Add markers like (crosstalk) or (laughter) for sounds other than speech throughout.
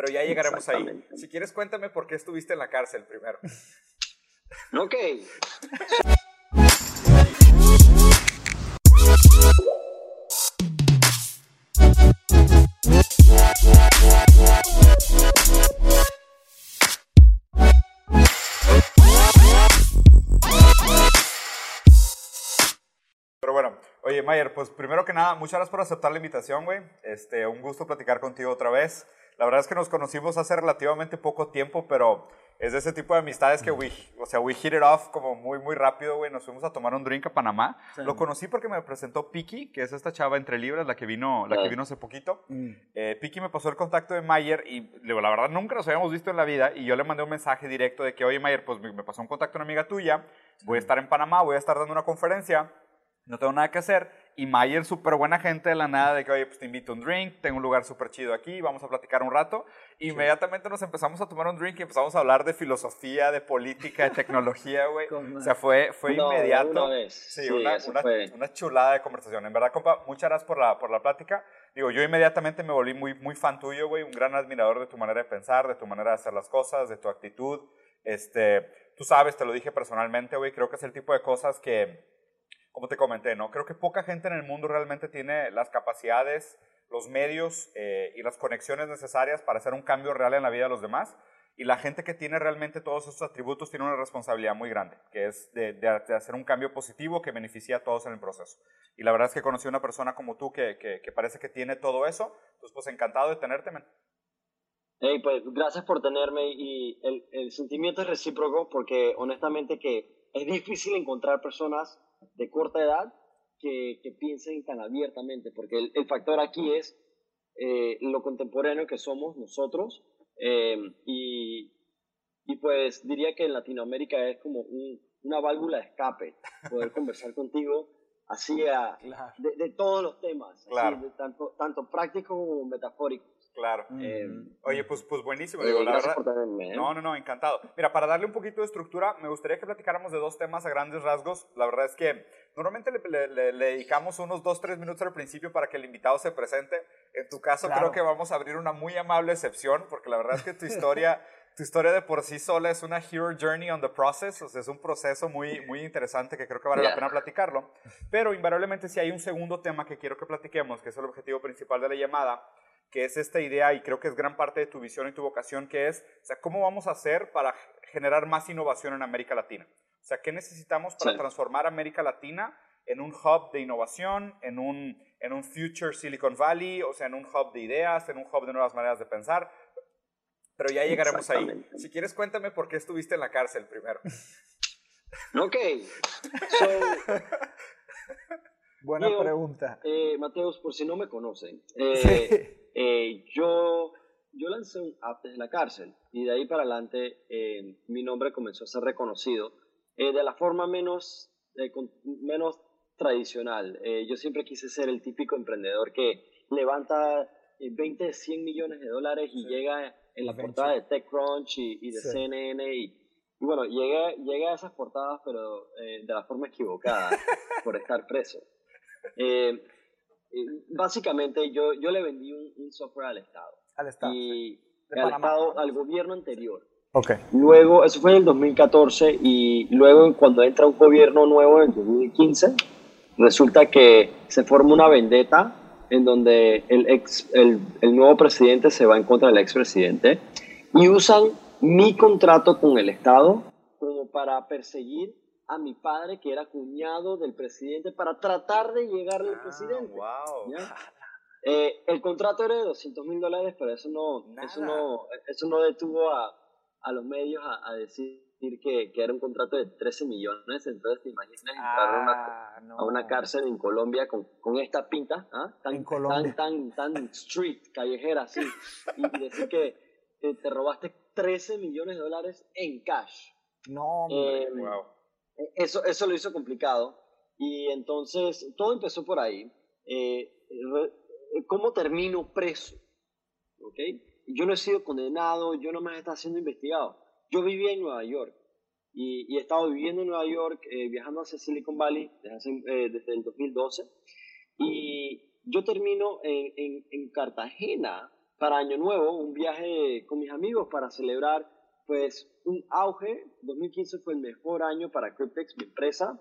Pero ya llegaremos ahí. Si quieres, cuéntame por qué estuviste en la cárcel primero. Ok. Pero bueno, oye Mayer, pues primero que nada, muchas gracias por aceptar la invitación, güey. Este, un gusto platicar contigo otra vez. La verdad es que nos conocimos hace relativamente poco tiempo, pero es de ese tipo de amistades que, we, o sea, we hit it off como muy, muy rápido, güey. Nos fuimos a tomar un drink a Panamá. Lo conocí porque me presentó Piki, que es esta chava entre libras, la que vino, la que vino hace poquito. Eh, Piki me pasó el contacto de Mayer y, digo, la verdad, nunca nos habíamos visto en la vida y yo le mandé un mensaje directo de que, oye, Mayer, pues me, pasó un contacto de una amiga tuya, voy a estar en Panamá, voy a estar dando una conferencia no tengo nada que hacer. Y Mayer, súper buena gente de la nada, de que, oye, pues te invito a un drink, tengo un lugar súper chido aquí, vamos a platicar un rato. Inmediatamente nos empezamos a tomar un drink y empezamos a hablar de filosofía, de política, de tecnología, güey. (laughs) o sea, fue, fue inmediato. Una vez. Sí, una, una, una, chulada de conversación. En verdad, compa, muchas gracias por la, por la plática. Digo, yo inmediatamente me volví muy, muy fan tuyo, güey, un gran admirador de tu manera de pensar, de tu manera de hacer las cosas, de tu actitud. Este, tú sabes, te lo dije personalmente, güey, creo que es el tipo de cosas que como te comenté, ¿no? Creo que poca gente en el mundo realmente tiene las capacidades, los medios eh, y las conexiones necesarias para hacer un cambio real en la vida de los demás. Y la gente que tiene realmente todos esos atributos tiene una responsabilidad muy grande, que es de, de, hacer un cambio positivo que beneficia a todos en el proceso. Y la verdad es que conocí a una persona como tú que, que, parece que tiene todo eso. Entonces, pues encantado de tenerte, men. Hey, pues gracias por tenerme y el, el sentimiento es recíproco porque honestamente que es difícil encontrar personas de corta edad que, que piensen tan abiertamente, porque el, el factor aquí es eh, lo contemporáneo que somos nosotros eh, y, y, pues diría que en Latinoamérica es como un, una válvula de escape poder (laughs) conversar contigo así a, de, de, todos los temas, así, tanto, tanto prácticos como metafóricos. Claro. Eh, Oye, pues, pues buenísimo. Digo, la verdad, ¿eh? No, no, no, encantado. Mira, para darle un poquito de estructura, me gustaría que platicáramos de dos temas a grandes rasgos. La verdad es que normalmente le, le, dedicamos unos dos, tres minutos al principio para que el invitado se presente. En tu caso, creo que vamos a abrir una muy amable excepción, porque la verdad es que tu historia... (laughs) tu historia de por sí sola es una hero journey on the process, o sea, es un proceso muy, muy interesante que creo que vale la pena platicarlo. Pero invariablemente si hay un segundo tema que quiero que platiquemos, que es el objetivo principal de la llamada, que es esta idea, y creo que es gran parte de tu visión y tu vocación, que es, o sea, ¿cómo vamos a hacer para generar más innovación en América Latina? O sea, ¿qué necesitamos para transformar América Latina en un hub de innovación, en un, en un future Silicon Valley, o sea, en un hub de ideas, en un hub de nuevas maneras de pensar? Pero ya llegaremos ahí. Si quieres, cuéntame por qué estuviste en la cárcel primero. Ok. (laughs) Buena pregunta. Eh, Mateos, por si no me conocen, eh, (laughs) eh, yo, yo lancé un app desde la cárcel y de ahí para adelante eh, mi nombre comenzó a ser reconocido eh, de la forma menos, menos tradicional. yo siempre quise ser el típico emprendedor que levanta 20, 100 millones de dólares y llega en la portada de TechCrunch y, y de CNN y, y, bueno, llegué, llegué a esas portadas pero de la forma equivocada (laughs) por estar preso. Eh, básicamente yo, yo le vendí un, software al Estado. Al Estado. Y al Estado, al gobierno anterior. Okay. Luego, eso fue en el 2014 y luego cuando entra un gobierno nuevo en el 2015, resulta que se forma una vendetta en donde el, ex, el, el nuevo presidente se va en contra del expresidente y usan mi contrato con el Estado como para perseguir a mi padre, que era cuñado del presidente, para tratar de llegar al ah, presidente. Wow. (laughs) Eh, el contrato era de 200 mil dólares, pero eso no, eso no, eso no detuvo a, a los medios a, decir que, que, era un contrato de 13 millones. Entonces, te imaginas entrar a, una, ah, a, una, cárcel en Colombia con, con esta pinta, ¿ah? tan, tan, tan, tan, (laughs) street, callejera, así, y, decir que te robaste 13 millones de dólares en cash. No, hombre. wow. Eso, eso lo hizo complicado. Y entonces todo empezó por ahí. Eh, ¿Cómo termino preso? ¿Okay? Yo no he sido condenado, yo no me estado siendo investigado. Yo vivía en Nueva York y, y he estado viviendo en Nueva York, eh, viajando hacia Silicon Valley desde, eh, el 2012. Y yo termino en, en Cartagena para Año Nuevo, un viaje con mis amigos para celebrar pues un auge. 2015 fue el mejor año para Cryptex, mi empresa,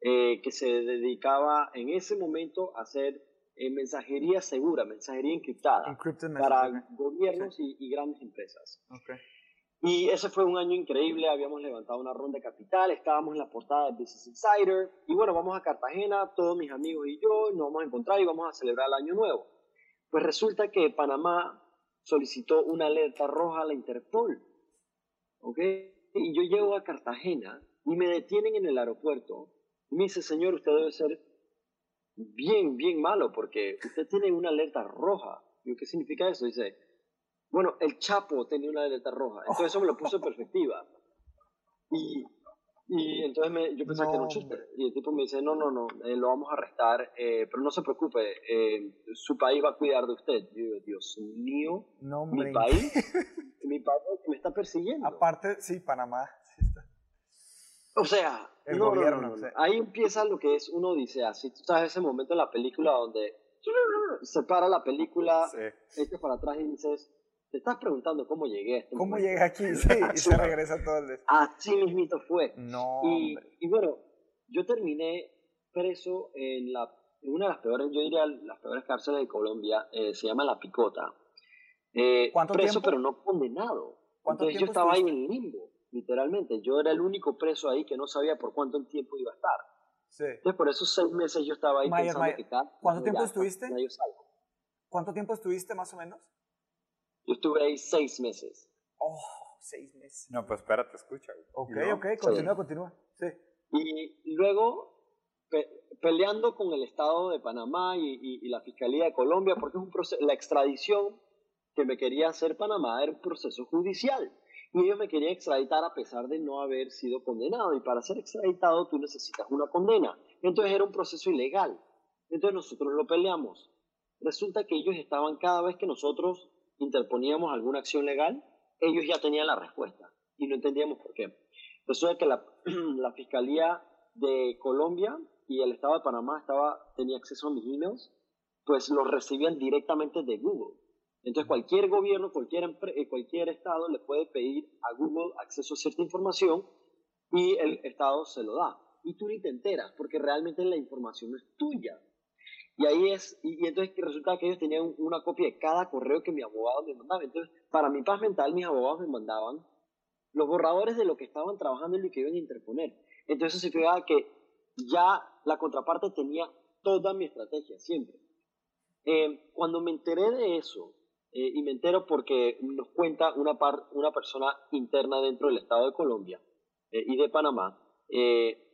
eh, que se dedicaba en ese momento a hacer eh, mensajería segura, mensajería encriptada para gobiernos y, grandes empresas. Y ese fue un año increíble, habíamos levantado una ronda de capital, estábamos en la portada de Business Insider y bueno, vamos a Cartagena, todos mis amigos y yo nos vamos a encontrar y vamos a celebrar el año nuevo. Pues resulta que Panamá solicitó una alerta roja a la Interpol. ¿Ok? Y yo llego a Cartagena y me detienen en el aeropuerto y me dice, señor, usted debe ser bien, bien malo porque usted tiene una alerta roja. ¿Y qué significa eso? Dice, bueno, el Chapo tenía una alerta roja. Entonces eso me lo puso en perspectiva. Y y entonces me, yo pensaba que era un chiste. Y el tipo me dice, no, no, no, eh, lo vamos a arrestar, eh, pero no se preocupe, eh, su país va a cuidar de usted. Yo digo, Dios mío, (laughs) mi país, mi país me está persiguiendo. Aparte, sí, Panamá. O sea, el gobierno, ahí empieza lo que es uno dice así, tú sabes ese momento en la película donde se para la película, sí. para atrás y dices, te estás preguntando cómo llegué a este ¿Cómo llegué aquí? (laughs) Sí, y se regresa todo el Así mismito fue. No, y, y, bueno, yo terminé preso en, la, en una de las peores, yo diría las peores cárceles de Colombia, eh, se llama La Picota. Eh, ¿Cuánto preso pero no condenado. Entonces yo estaba ahí en limbo, literalmente. Yo era el único preso ahí que no sabía por cuánto tiempo iba a estar. Sí. Entonces por esos seis meses yo estaba ahí pensando que ¿Cuánto tiempo estuviste? ¿Cuánto tiempo estuviste más o menos? Yo estuve ahí seis meses. Oh, seis meses. No, pues espérate, escucha. Ok, ok, continúa, continúa. Sí. Y luego peleando con el Estado de Panamá y, la Fiscalía de Colombia, porque es un proceso, la extradición que me quería hacer Panamá era un proceso judicial. Y ellos me querían extraditar a pesar de no haber sido condenado. Y para ser extraditado tú necesitas una condena. Entonces era un proceso ilegal. Entonces nosotros lo peleamos. Resulta que ellos estaban cada vez que nosotros interponíamos alguna acción legal, ellos ya tenían la respuesta y no entendíamos por qué. Resulta que (clears throat) la, Fiscalía de Colombia y el Estado de Panamá estaba, tenía acceso a mis emails, pues los recibían directamente de Google. Entonces cualquier gobierno, cualquier, eh, cualquier Estado le puede pedir a Google acceso a cierta información y el Estado se lo da. Y tú ni te enteras porque realmente la información es tuya. Y ahí es, y, entonces resulta que ellos tenían una copia de cada correo que mi abogado me mandaba. Entonces, para mi paz mental, mis abogados me mandaban los borradores de lo que estaban trabajando y lo que iban a interponer. Entonces se fijaba que ya la contraparte tenía toda mi estrategia, siempre. Eh, cuando me enteré de eso, eh, y me entero porque nos cuenta una, par, una persona interna dentro del Estado de Colombia eh, y de Panamá, eh,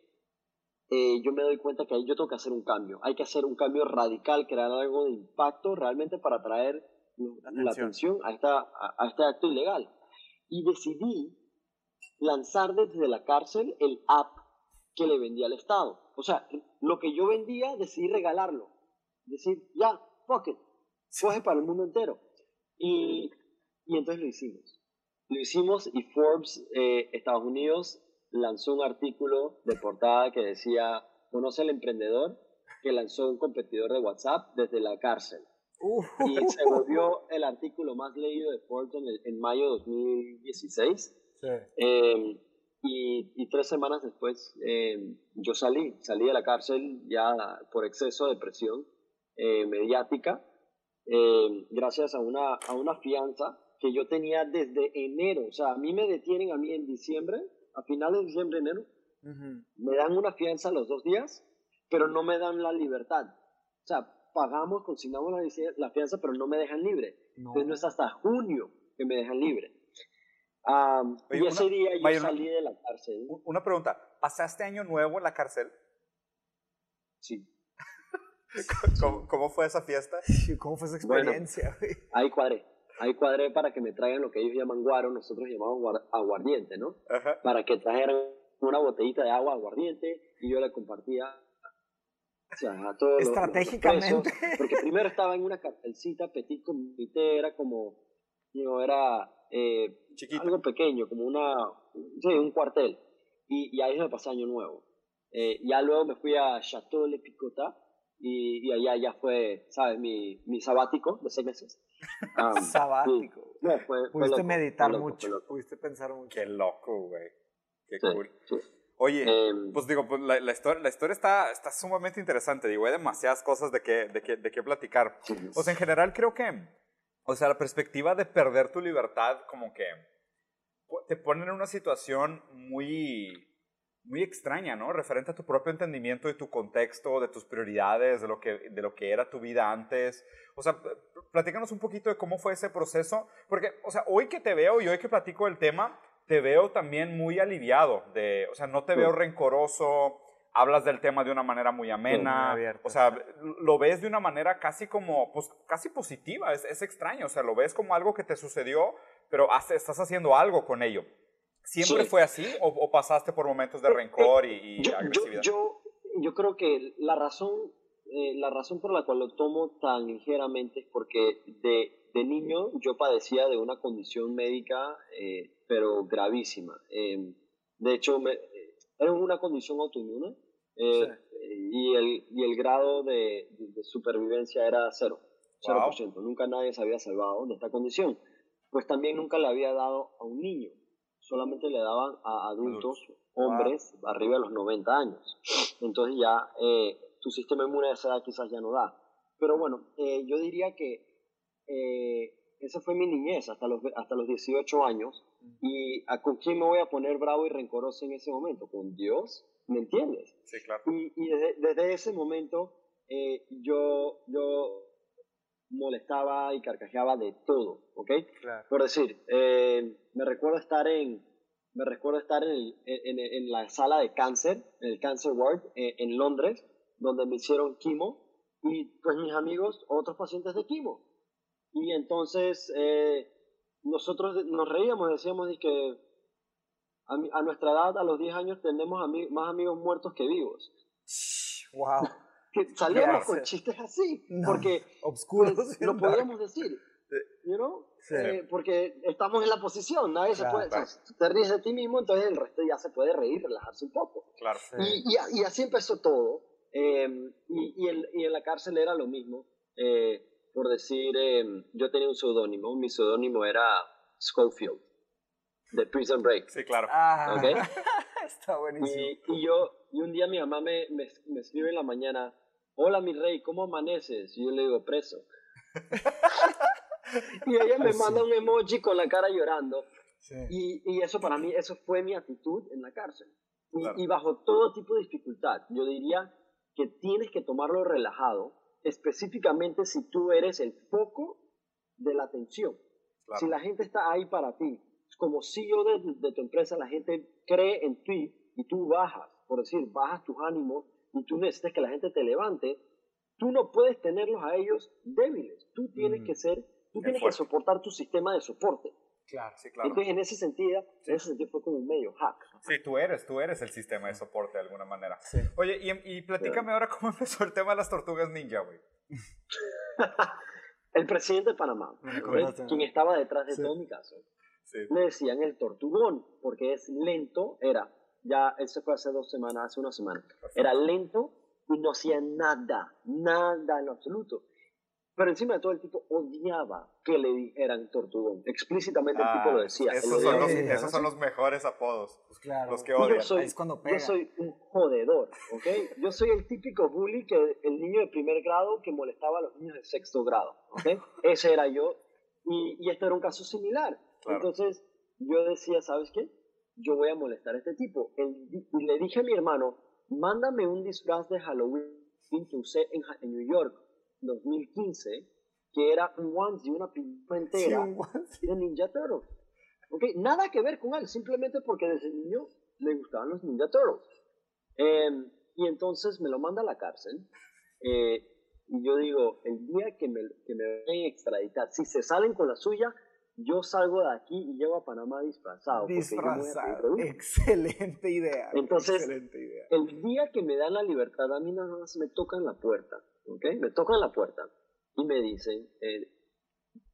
yo me doy cuenta que ahí yo tengo que hacer un cambio. Hay que hacer un cambio radical, crear algo de impacto realmente para atraer la atención, a, esta, a, este acto ilegal. Y decidí lanzar desde la cárcel el app que le vendía al Estado. O sea, lo que yo vendía, decidí regalarlo. Decir, ya, fuck it, coge para el mundo entero. Y, y entonces lo hicimos. Lo hicimos y Forbes, eh, Estados Unidos, lanzó un artículo de portada que decía, conoce al emprendedor que lanzó un competidor de WhatsApp desde la cárcel. Y se volvió el artículo más leído de Forbes en, mayo de 2016. Em, y, tres semanas después em, yo salí, salí de la cárcel ya por exceso de presión eh, mediática, em, gracias a una, a una fianza que yo tenía desde enero. O sea, a mí me detienen a mí en diciembre a finales de diciembre, enero, me dan una fianza los dos días, pero no me dan la libertad. O sea, pagamos, consignamos la, la fianza, pero no me dejan libre. Entonces no es hasta junio que me dejan libre. y ese día yo salí de la cárcel. Una pregunta, ¿pasaste año nuevo en la cárcel? Sí. (laughs) ¿Cómo, fue esa fiesta? (laughs) ¿Cómo fue esa experiencia? ahí cuadré ahí cuadré para que me traigan lo que ellos llaman guaro, nosotros llamamos aguardiente, ¿no? Para que trajeran una botellita de agua aguardiente y yo le compartía o sea, a todos Estratégicamente. porque primero estaba en una cartelcita petit comité, era como, digo, era eh, algo pequeño, como una, sí, un cuartel. Y, y ahí me pasé año nuevo. Eh, ya luego me fui a Chateau Le Picota, y, allá ya fue, ¿sabes? Mi, mi sabático de seis meses. sabático. pudiste meditar mucho, pudiste pensar mucho. Qué loco, güey. Qué cool. Oye, em, pues digo, pues la, la, historia, la historia está, está sumamente interesante. Digo, hay demasiadas cosas de qué, de qué, de qué platicar. O sea, en general creo que, o sea, la perspectiva de perder tu libertad como que te pone en una situación muy, muy extraña, ¿no? Referente a tu propio entendimiento de tu contexto, de tus prioridades, de lo que, de lo que era tu vida antes. O sea, platícanos un poquito de cómo fue ese proceso, porque, o sea, hoy que te veo y hoy que platico el tema, te veo también muy aliviado, de, o sea, no te veo rencoroso, hablas del tema de una manera muy amena, o sea, lo ves de una manera casi como, pues casi positiva, es, es extraño, o sea, lo ves como algo que te sucedió, pero estás haciendo algo con ello. ¿Siempre fue así o, pasaste por momentos de rencor y, agresividad? Yo, yo, creo que la razón, eh, la razón por la cual lo tomo tan ligeramente es porque de, de niño yo padecía de una condición médica, eh, pero gravísima. Em, de hecho, me, era una condición autoinmune eh, y, el, y el grado de, supervivencia era cero, 0%. Nunca nadie se había salvado de esta condición. Pues también nunca le había dado a un niño solamente le daban a adultos, hombres, arriba de los 90 años. Entonces ya eh, tu sistema inmune de esa edad quizás ya no da. Pero bueno, eh, yo diría que eh, esa fue mi niñez hasta los, hasta los 18 años. ¿Y a con quién me voy a poner bravo y rencoroso en ese momento? ¿Con Dios? ¿Me entiendes? Sí, claro. Y, y desde, desde, ese momento yo, yo molestaba y carcajeaba de todo, ¿ok? Por decir, eh, me recuerdo estar en, me recuerdo estar en, en, en, la sala de cáncer, en el Cancer Ward eh, en, Londres, donde me hicieron quimo, y pues mis amigos, otros pacientes de quimo. Y entonces eh, nosotros nos reíamos, decíamos que a, a, nuestra edad, a los 10 años, tenemos más amigos muertos que vivos. ¡Wow! Que salíamos con chistes así, porque obscuros, pues, lo podíamos decir, you know? Eh, porque estamos en la posición, nadie se puede, te ríes de ti mismo, entonces el resto ya se puede reír, relajarse un poco. Claro. Y, y, así empezó todo, em, y, y, y, en la cárcel era lo mismo, eh, por decir, em, yo tenía un seudónimo, mi seudónimo era Schofield, de Prison Break. Sí, claro. Ah, ¿Okay? (laughs) Está buenísimo. Y, yo, y un día mi mamá me, me, me escribe en la mañana, hola mi rey, ¿cómo amaneces? Y yo le digo, preso. (laughs) y ella me manda un emoji con la cara llorando. Y, y, eso para mí, eso fue mi actitud en la cárcel. Y, bajo todo tipo de dificultad, yo diría que tienes que tomarlo relajado, específicamente si tú eres el foco de la atención. Si la gente está ahí para ti, como CEO de, de tu empresa, la gente cree en ti y tú bajas, por decir, bajas tus ánimos y tú necesitas que la gente te levante, tú no puedes tenerlos a ellos débiles. Tú tienes que ser, tú tienes que soportar tu sistema de soporte. Claro, sí, claro. Entonces, en ese sentido, en ese sentido fue como un medio hack. Sí, tú eres, tú eres el sistema de soporte de alguna manera. Sí. Oye, y, y platícame ahora cómo empezó el tema de las tortugas ninja, güey. (laughs) el presidente de Panamá, quien estaba detrás de todo mi caso, sí. le decían el tortugón, porque es lento, era ya eso fue hace dos semanas, hace una semana. Era lento y no hacía nada, nada en absoluto. Pero encima de todo el tipo odiaba que le dijeran tortugón. Explícitamente el tipo lo decía. Esos, son los, esos son los, mejores apodos. Pues claro. Los que odian. Yo soy, yo soy un jodedor, ¿ok? Yo soy el típico bully, que el niño de primer grado que molestaba a los niños de sexto grado, ¿ok? Ese era yo. Y, y esto era un caso similar. Entonces yo decía, ¿sabes qué? Yo voy a molestar a este tipo. y le dije a mi hermano, mándame un disfraz de Halloween que usé en, en New York 2015, que era un onesie, una pintura entera de Ninja Turtles. Okay, nada que ver con él, simplemente porque desde niño le gustaban los Ninja Turtles. Em, y entonces me lo manda a la cárcel. Eh, y yo digo, el día que me, que me a extraditar, si se salen con la suya, yo salgo de aquí y llego a Panamá disfrazado. Disfrazado. Excelente idea. Entonces, el día que me dan la libertad, a mí nada más me tocan la puerta, ¿ok? Me tocan la puerta y me dicen, eh,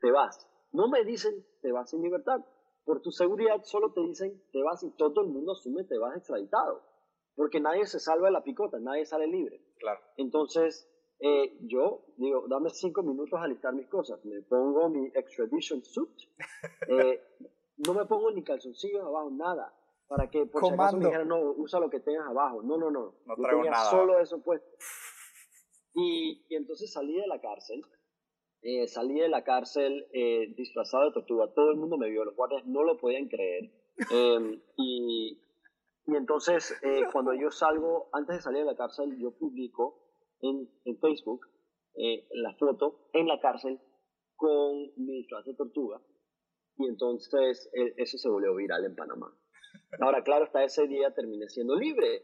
te vas. No me dicen, te vas en libertad. Por tu seguridad solo te dicen, te vas y todo el mundo asume, te vas extraditado. Porque nadie se salva de la picota, nadie sale libre. Claro. Entonces, eh, yo digo, dame cinco minutos a listar mis cosas. Me pongo mi extradition suit. (laughs) Eh, no me pongo ni calzoncillos abajo, nada. Para que por si acaso me dijeran, no, usa lo que tengas abajo. No, no, no. No traigo nada. Solo eso puesto. Y, y, entonces salí de la cárcel. Eh, salí de la cárcel eh, disfrazado de tortuga. Todo el mundo me vio. Los guardias no lo podían creer. Em, y, y, entonces, eh, cuando yo salgo, antes de salir de la cárcel, yo publico en, en Facebook la foto en la cárcel con mi disfraz de tortuga. Y entonces eso se volvió viral en Panamá. Ahora, claro, hasta ese día terminé siendo libre.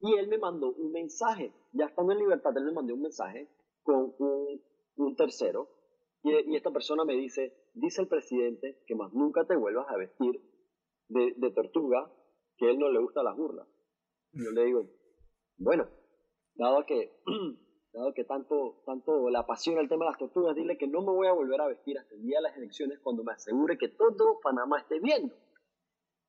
Y él me mandó un mensaje, ya estando en libertad, él me mandó un mensaje con un, un tercero. Y, esta persona me dice, dice el presidente que más nunca te vuelvas a vestir de, de tortuga, que a él no le gusta las burlas. Y yo le digo, bueno, dado que, (clears throat) dado que tanto, tanto le apasiona el tema de las tortugas, dile que no me voy a volver a vestir hasta el día de las elecciones cuando me asegure que todo Panamá esté viendo.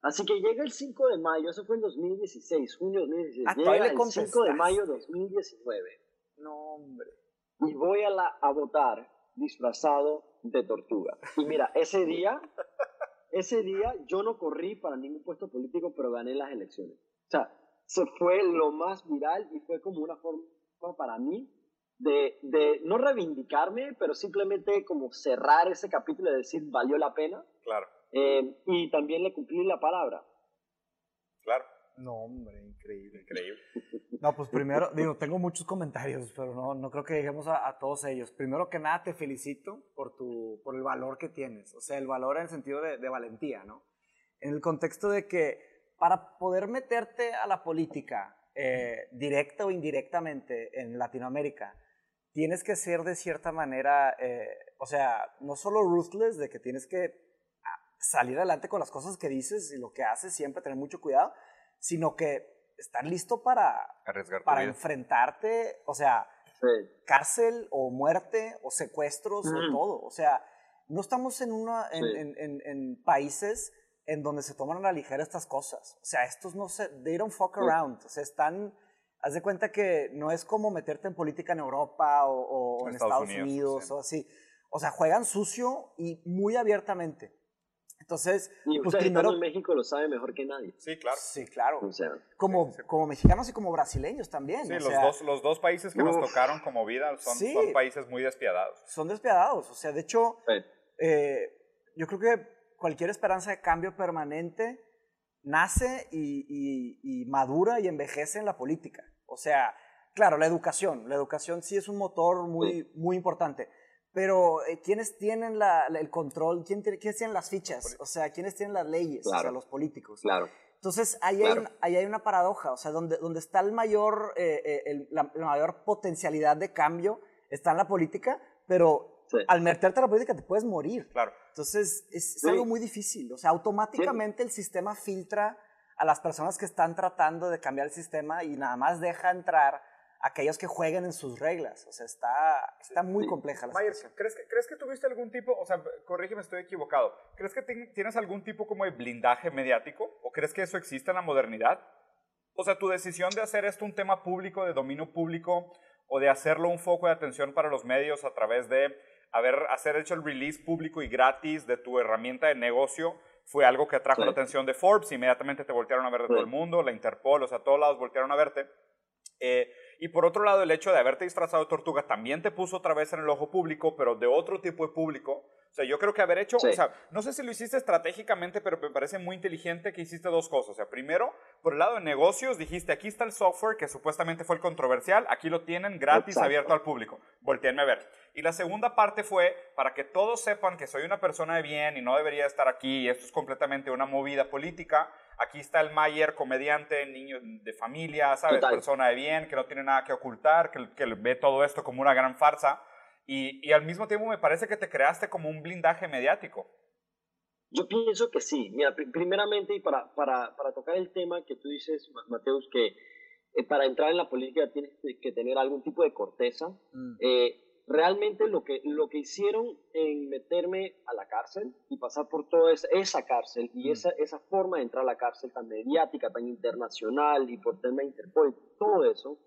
Así que llega el 5 de mayo, eso fue en 2016, junio de 2016. Ah, llega el 5 de mayo de 2019. No, hombre. Y voy a, la, a votar disfrazado de tortuga. Y mira, ese día, ese día yo no corrí para ningún puesto político, pero gané las elecciones. O sea, se fue lo más viral y fue como una forma para mí de, de no reivindicarme, pero simplemente como cerrar ese capítulo y decir, valió la pena. Claro. Eh, y también le cumplí la palabra. Claro. No, hombre, increíble. Increíble. No, pues primero, digo, tengo muchos comentarios, pero no, no creo que lleguemos a, todos ellos. Primero que nada, te felicito por, tu, por el valor que tienes. O sea, el valor en el sentido de, de valentía, ¿no? En el contexto de que para poder meterte a la política, eh, directa o indirectamente en Latinoamérica, tienes que ser de cierta manera, eh, o sea, no solo ruthless, de que tienes que salir adelante con las cosas que dices y lo que haces, siempre tener mucho cuidado, sino que estar listo para, para enfrentarte, o sea, cárcel o muerte o secuestros o todo. O sea, no estamos en, una, en, en, en, países en donde se toman a la ligera estas cosas. O sea, estos no se, they don't fuck around. O sea, están, haz de cuenta que no es como meterte en política en Europa o, en Estados, Unidos, o así. O sea, juegan sucio y muy abiertamente. Entonces, y pues primero en México lo sabe mejor que nadie. Sí, claro. Sí, claro. como, como mexicanos y como brasileños también. Sí, los, dos, los dos países que nos tocaron como vida son, son, países muy despiadados. Son despiadados. O sea, de hecho, eh, yo creo que cualquier esperanza de cambio permanente nace y, y, madura y envejece en la política. O sea, claro, la educación. La educación sí es un motor muy, muy importante pero eh, ¿quiénes tienen la, el control? ¿Quién, ¿Quiénes tienen las fichas? O sea, ¿quiénes tienen las leyes? O sea, los políticos. Claro. Entonces, ahí, Hay, ahí hay una paradoja, o sea, donde, donde está el mayor, eh, eh, la, mayor potencialidad de cambio está en la política, pero al meterte a la política te puedes morir. Claro. Entonces, es, algo muy difícil. O sea, automáticamente el sistema filtra a las personas que están tratando de cambiar el sistema y nada más deja entrar aquellos que jueguen en sus reglas. O sea, está, está muy compleja la Mayer, ¿crees que, ¿crees que tuviste algún tipo, o sea, corrígeme, estoy equivocado, ¿crees que tienes algún tipo como de blindaje mediático? ¿O crees que eso existe en la modernidad? O sea, tu decisión de hacer esto un tema público, de dominio público, o de hacerlo un foco de atención para los medios a través de haber hacer hecho el release público y gratis de tu herramienta de negocio, fue algo que atrajo la atención de Forbes, inmediatamente te voltearon a ver de todo el mundo, la Interpol, o sea, todos lados voltearon a verte. Eh, y por otro lado, el hecho de haberte disfrazado de tortuga también te puso otra vez en el ojo público, pero de otro tipo de público. O sea, yo creo que haber hecho, o sea, no sé si lo hiciste estratégicamente, pero me parece muy inteligente que hiciste dos cosas. O sea, primero, por el lado de negocios, dijiste, aquí está el software que supuestamente fue el controversial, aquí lo tienen gratis, abierto al público. Volteenme a ver. Y la segunda parte fue para que todos sepan que soy una persona de bien y no debería estar aquí, y esto es completamente una movida política Aquí está el Mayer, comediante, niño de familia, ¿sabes? Persona de bien, que no tiene nada que ocultar, que, que ve todo esto como una gran farsa. Y, y, al mismo tiempo me parece que te creaste como un blindaje mediático. Yo pienso que sí. Mira, primeramente, y para, para, para tocar el tema que tú dices, Mateus, que eh, para entrar en la política tienes que tener algún tipo de corteza. Mm. Eh, realmente lo que, lo que hicieron en meterme a la cárcel y pasar por toda esa, esa cárcel y mm. esa, esa forma de entrar a la cárcel tan mediática, tan internacional y por tema Interpol, todo eso,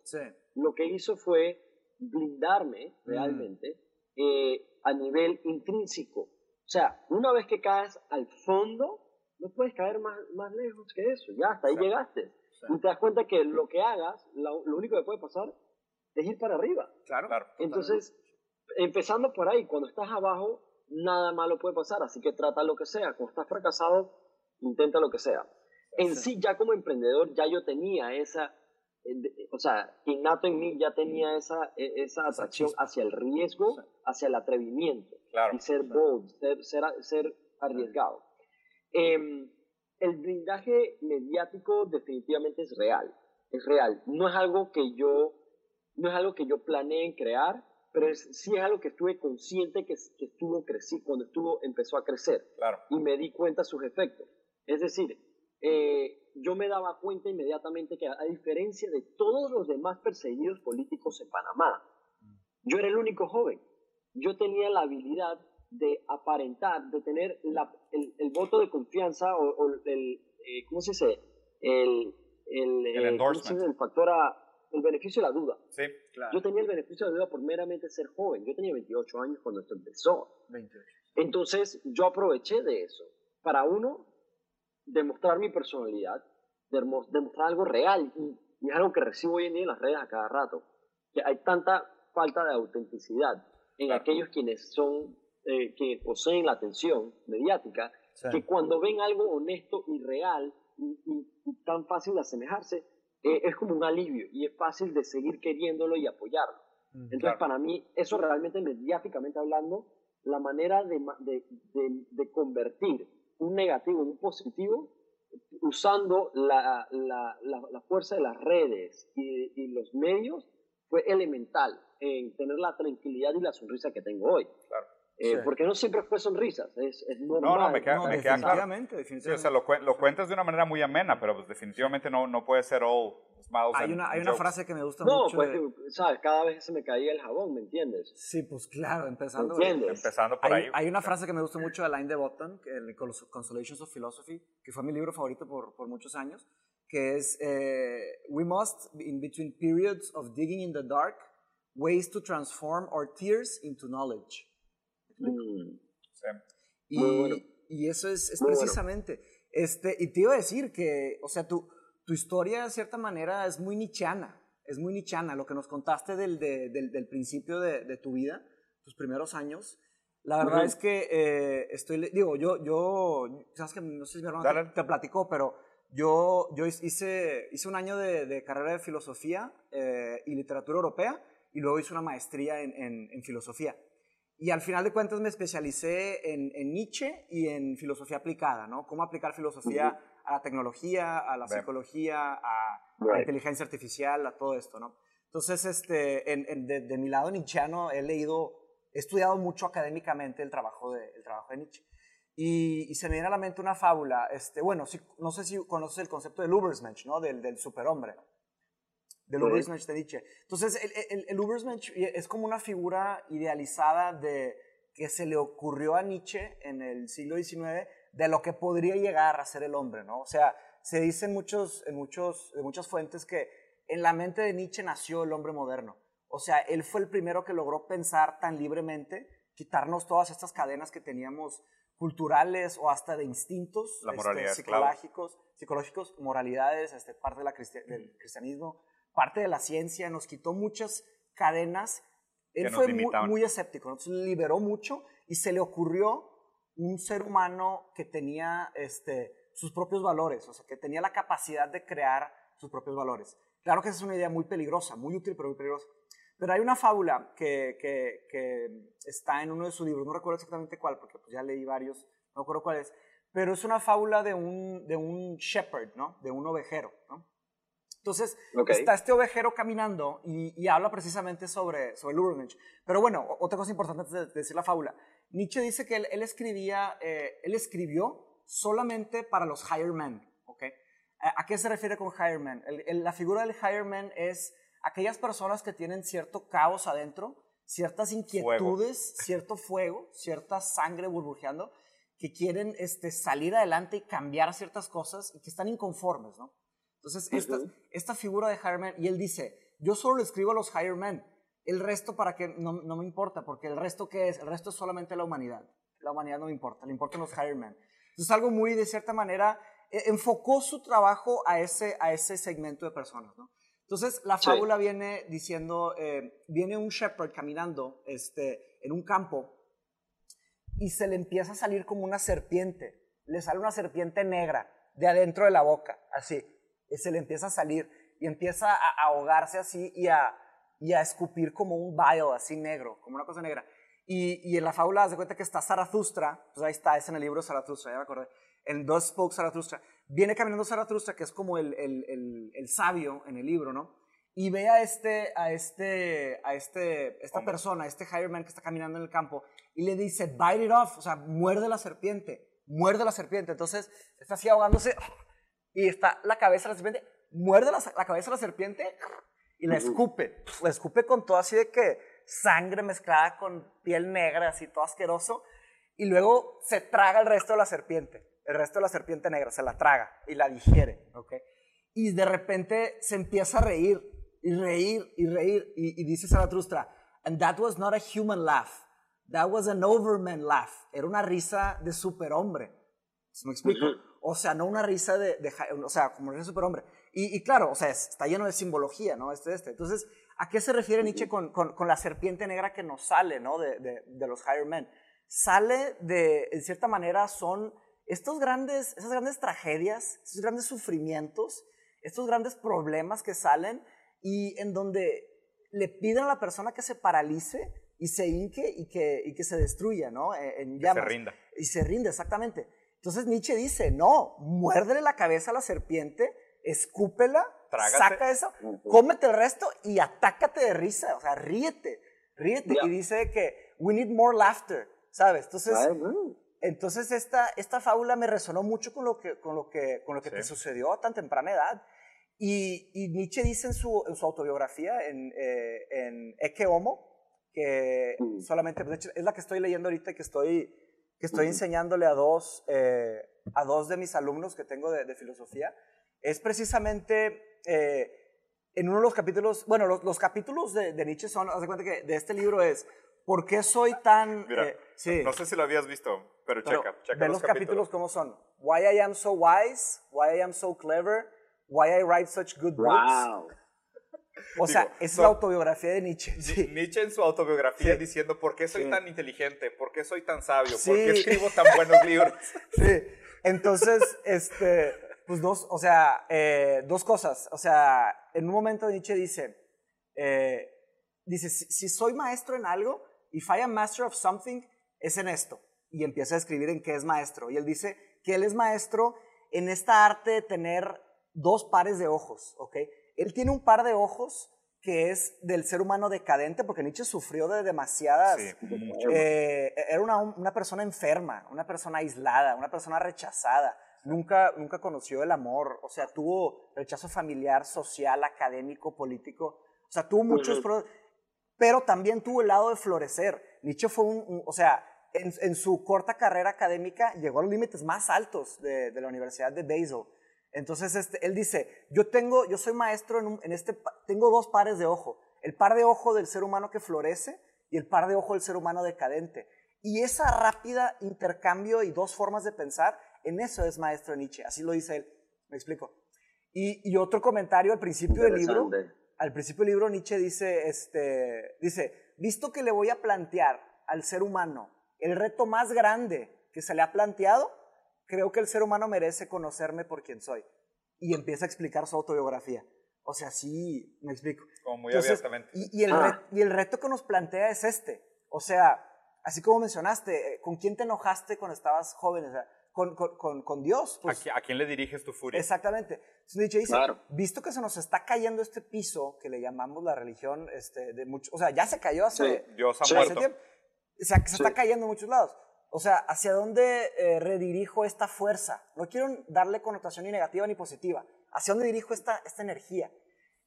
lo que hizo fue blindarme mm. realmente eh, a nivel intrínseco. O sea, una vez que caes al fondo, no puedes caer más, más lejos que eso. Ya, hasta ahí llegaste. Y te das cuenta que lo que hagas, lo, único que puede pasar es ir para arriba. Claro, claro. Entonces, empezando por ahí, cuando estás abajo, nada malo puede pasar. Así que trata lo que sea. Cuando estás fracasado, intenta lo que sea. En sí, ya como emprendedor, ya yo tenía esa, eh, o sea, innato en mí ya tenía esa, e, esa atracción hacia el riesgo, hacia el atrevimiento. Y ser bold, ser, ser, ser arriesgado. Eh, el blindaje mediático definitivamente es real, es real. No es algo que yo, no es algo que yo planeé en crear, pero es, sí es algo que estuve consciente que, que estuvo crecí, cuando estuvo, empezó a crecer. Claro. Y me di cuenta de sus efectos. Es decir, eh, yo me daba cuenta inmediatamente que a diferencia de todos los demás perseguidos políticos en Panamá, yo era el único joven. Yo tenía la habilidad de aparentar, de tener el, el, voto de confianza o, el, eh, ¿cómo se dice? El, el, el eh, endorsement. el factor a, el beneficio de la duda. Sí, claro. Yo tenía el beneficio de la duda por meramente ser joven. Yo tenía 28 años cuando esto empezó. 28. Entonces, yo aproveché de eso. Para uno, demostrar mi personalidad, demostrar algo real. Y, y, es algo que recibo hoy en día en las redes a cada rato. Que hay tanta falta de autenticidad en aquellos quienes son eh, que poseen la atención mediática, que cuando ven algo honesto y real y, tan fácil de asemejarse, eh, es como un alivio y es fácil de seguir queriéndolo y apoyarlo. Mm, Entonces, para mí, eso realmente mediáticamente hablando, la manera de, de, de, convertir un negativo en un positivo, usando la, la, la, fuerza de las redes y, y, los medios, fue elemental en tener la tranquilidad y la sonrisa que tengo hoy. Claro. Eh, porque no siempre fue sonrisas, es, es normal. No, no, me queda, me queda claro. Sí, o sea, lo, lo, cuentas de una manera muy amena, pero pues definitivamente no, no puede ser all smiles Hay una, hay una frase que me gusta no, mucho. No, pues, ¿sabes? Cada vez se me caía el jabón, ¿me entiendes? Sí, pues claro, empezando, empezando por hay, ahí. Hay una frase que me gusta mucho de Alain de Botton, el Consolations of Philosophy, que fue mi libro favorito por, por muchos años, que es eh, We must, in between periods of digging in the dark, ways to transform our tears into knowledge. Mm. Y, eso es, precisamente. Este, y te iba a decir que, o sea, tu, tu historia de cierta manera es muy nichana. Es muy nichana. Lo que nos contaste del, del, del principio de, de, tu vida, tus primeros años. La verdad es que eh, estoy, digo, yo, yo, sabes que no sé si mi hermano te, platicó, pero yo, yo hice, hice un año de, de carrera de filosofía eh, y literatura europea y luego hice una maestría en, en, en filosofía. Y al final de cuentas me especialicé en, en Nietzsche y en filosofía aplicada, ¿no? Cómo aplicar filosofía a la tecnología, a la psicología, a, la inteligencia artificial, a todo esto, ¿no? Entonces, este, en, de, mi lado nietzscheano he leído, he estudiado mucho académicamente el trabajo de, el trabajo de Nietzsche. Y, se me viene a la mente una fábula, este, bueno, si, no sé si conoces el concepto del Ubersmensch, ¿no? Del, del superhombre del Ubersmensch de Nietzsche. Entonces, el, el, Ubersmensch es como una figura idealizada de que se le ocurrió a Nietzsche en el siglo XIX de lo que podría llegar a ser el hombre, ¿no? O sea, se dice en, muchos, en, muchos, en muchas fuentes que en la mente de Nietzsche nació el hombre moderno. O sea, él fue el primero que logró pensar tan libremente, quitarnos todas estas cadenas que teníamos culturales o hasta de instintos este, psicológicos, psicológicos, moralidades, este, parte de la del cristianismo, parte de la ciencia, nos quitó muchas cadenas. Él fue muy, escéptico, entonces liberó mucho y se le ocurrió un ser humano que tenía este, sus propios valores, o sea, que tenía la capacidad de crear sus propios valores. Claro que esa es una idea muy peligrosa, muy útil, pero muy peligrosa. Pero hay una fábula que, que, está en uno de sus libros, no recuerdo exactamente cuál, porque pues ya leí varios, no recuerdo cuál es, pero es una fábula de un, de un shepherd, ¿no? De un ovejero, ¿no? Entonces, está este ovejero caminando y, habla precisamente sobre, sobre el Pero bueno, otra cosa importante antes de, decir la fábula. Nietzsche dice que él, escribía, eh, él escribió solamente para los higher men. ¿okay? ¿A qué se refiere con higher men? la figura del higher man es aquellas personas que tienen cierto caos adentro, ciertas inquietudes, cierto fuego, cierta sangre burbujeando, que quieren este, salir adelante y cambiar ciertas cosas y que están inconformes, ¿no? Entonces, esta, esta figura de higher man, y él dice, yo solo le escribo a los higher men, el resto para que no, no, me importa, porque el resto qué es? El resto es solamente la humanidad. La humanidad no me importa, le importan los hiremen. Entonces algo muy, de cierta manera, e, enfocó su trabajo a ese, a ese segmento de personas, ¿no? Entonces la fábula viene diciendo, eh, viene un shepherd caminando este, en un campo y se le empieza a salir como una serpiente. Le sale una serpiente negra de adentro de la boca, así. Y se le empieza a salir y empieza a ahogarse así y a, y a escupir como un bile así negro, como una cosa negra. Y, y en la fábula se cuenta que está Zarathustra, pues ahí está, es en el libro Zarathustra, ya me acordé, en Dos Spoke Zarathustra. Viene caminando Zarathustra, que es como el, el, el, el, sabio en el libro, ¿no? Y ve a este, a este, a este, esta persona, este hireman que está caminando en el campo, y le dice, bite it off, o sea, muerde la serpiente, muerde la serpiente. Entonces, está así ahogándose, y está la cabeza de la serpiente, muerde la, la cabeza de la serpiente, y la escupe, la escupe con todo así de que sangre mezclada con piel negra, así todo asqueroso, y luego se traga el resto de la serpiente, el resto de la serpiente negra, se la traga y la digiere, ¿ok? Y de repente se empieza a reír, y reír, y reír, y, y dice Zaratustra, and that was not a human laugh, that was an overman laugh, era una risa de superhombre, ¿me explico? O sea, no una risa de, de o sea, como de superhombre. Y, claro, o sea, está lleno de simbología, ¿no? Este, este. Entonces, ¿a qué se refiere Nietzsche con, con, la serpiente negra que nos sale, ¿no? De, de, los higher men. Sale de, en cierta manera, son estos grandes, esas grandes tragedias, esos grandes sufrimientos, estos grandes problemas que salen y en donde le piden a la persona que se paralice y se hinque y que, y que se destruya, ¿no? E, en llamas. se rinda. Y se rinde, exactamente. Entonces Nietzsche dice, no, muérdele la cabeza a la serpiente escúpela, saca eso, cómete el resto y atácate de risa, o sea, ríete, ríete. Y dice que we need more laughter, ¿sabes? Entonces, entonces esta, esta fábula me resonó mucho con lo que, con lo que, con lo que te sucedió a tan temprana edad. Y, y Nietzsche dice en su, en su autobiografía, en, eh, en Ecce Homo, que mm. solamente, de hecho, es la que estoy leyendo ahorita que estoy, que estoy enseñándole a dos, eh, a dos de mis alumnos que tengo de, de filosofía, es precisamente eh, en uno de los capítulos, bueno, los, capítulos de, Nietzsche son, haz de cuenta que de este libro es, ¿por qué soy tan... Mira, eh, sí. no sé si lo habías visto, pero, checa, checa ve los, capítulos. cómo son. Why I am so wise, why I am so clever, why I write such good books. O sea, es la autobiografía de Nietzsche. Nietzsche en su autobiografía diciendo por qué soy tan inteligente, por qué soy tan sabio, por qué escribo tan buenos libros. (laughs) Sí, entonces, este, pues dos, o sea, eh, dos cosas. O sea, en un momento Nietzsche dice, eh, dice, si, soy maestro en algo, if I am master of something, es en esto. Y empieza a escribir en qué es maestro. Y él dice que él es maestro en esta arte de tener dos pares de ojos, ¿ok? Él tiene un par de ojos que es del ser humano decadente, porque Nietzsche sufrió de demasiadas... Eh, era una, una persona enferma, una persona aislada, una persona rechazada nunca, nunca conoció el amor, o sea, tuvo rechazo familiar, social, académico, político, o sea, tuvo muchos, pero también tuvo el lado de florecer. Nietzsche fue un, o sea, en, su corta carrera académica llegó a los límites más altos de, la Universidad de Basel. Entonces, este, él dice, yo tengo, yo soy maestro en, en este, tengo dos pares de ojo, el par de ojo del ser humano que florece y el par de ojo del ser humano decadente. Y esa rápida intercambio y dos formas de pensar en eso es maestro Nietzsche, así lo dice él. Me explico. Y, otro comentario al principio del libro, al principio del libro Nietzsche dice, este, dice, visto que le voy a plantear al ser humano el reto más grande que se le ha planteado, creo que el ser humano merece conocerme por quien soy. Y empieza a explicar su autobiografía. O sea, sí, me explico. Como muy abiertamente. Y, el ah. y el reto que nos plantea es este. O sea, así como mencionaste, eh, ¿con quién te enojaste cuando estabas joven? O sea, con, con, con Dios. Pues. ¿A, quién le diriges tu furia? Exactamente. Entonces Nietzsche dice, visto que se nos está cayendo este piso que le llamamos la religión, este, de mucho, o sea, ya se cayó hace, Dios ha muerto. tiempo. O sea, que se está cayendo en muchos lados. O sea, ¿hacia dónde eh, redirijo esta fuerza? no quiero darle connotación ni negativa ni positiva. ¿Hacia dónde dirijo esta, esta energía?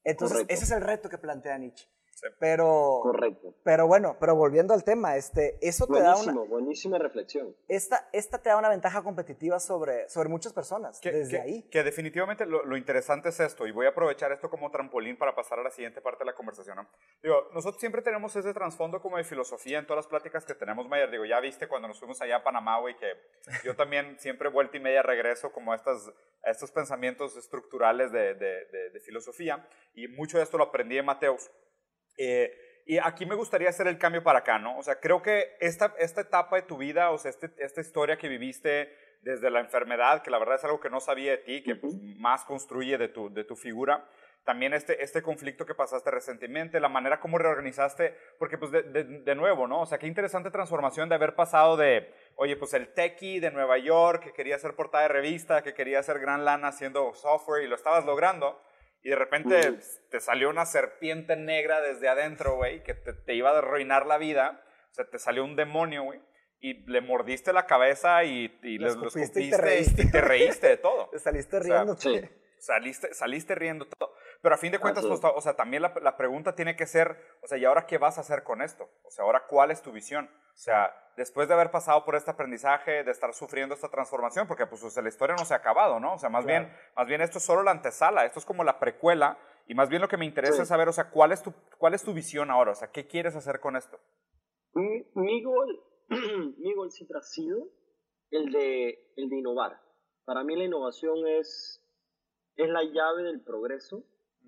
Entonces, ese es el reto que plantea Nietzsche. Pero, Correcto. Pero bueno, pero volviendo al tema, este, eso te da una... Buenísima reflexión. Esta, esta te da una ventaja competitiva sobre, sobre muchas personas, que, desde ahí. Que definitivamente lo, interesante es esto, y voy a aprovechar esto como trampolín para pasar a la siguiente parte de la conversación. Digo, nosotros siempre tenemos ese trasfondo como de filosofía en todas las pláticas que tenemos, Mayer. Digo, ya viste cuando nos fuimos allá a Panamá, güey, que yo también siempre vuelta y media regreso como a, estas, a estos pensamientos estructurales de, de, de, de filosofía, y mucho de esto lo aprendí en Mateus. Eh, y aquí me gustaría hacer el cambio para acá, ¿no? O sea, creo que esta, esta etapa de tu vida, o sea, este, esta historia que viviste desde la enfermedad, que la verdad es algo que no sabía de ti, que pues, más construye de tu, de tu figura, también este, este conflicto que pasaste recientemente, la manera como reorganizaste, porque pues de, de, nuevo, ¿no? O sea, qué interesante transformación de haber pasado de, oye, pues el techie de Nueva York, que quería ser portada de revista, que quería hacer gran lana haciendo software y lo estabas logrando, y de repente te salió una serpiente negra desde adentro, güey, que te, iba a arruinar la vida. O sea, te salió un demonio, güey. Y le mordiste la cabeza y, y le escupiste y te reíste. Y te reíste de todo. (laughs) Te saliste riendo. sí. Saliste, saliste riendo todo. Pero a fin de cuentas, pues, o sea, también la, la, pregunta tiene que ser, o sea, ¿y ahora qué vas a hacer con esto? O sea, ¿ahora cuál es tu visión? O sea, después de haber pasado por este aprendizaje, de estar sufriendo esta transformación, porque pues o sea, la historia no se ha acabado, ¿no? O sea, más, bien, más bien esto es solo la antesala, esto es como la precuela, y más bien lo que me interesa es saber, o sea, ¿cuál es, tu, ¿cuál es tu visión ahora? O sea, ¿qué quieres hacer con esto? Mi, mi gol, (clears throat) mi gol siempre ha sido el de, el de innovar. Para mí la innovación es, es la llave del progreso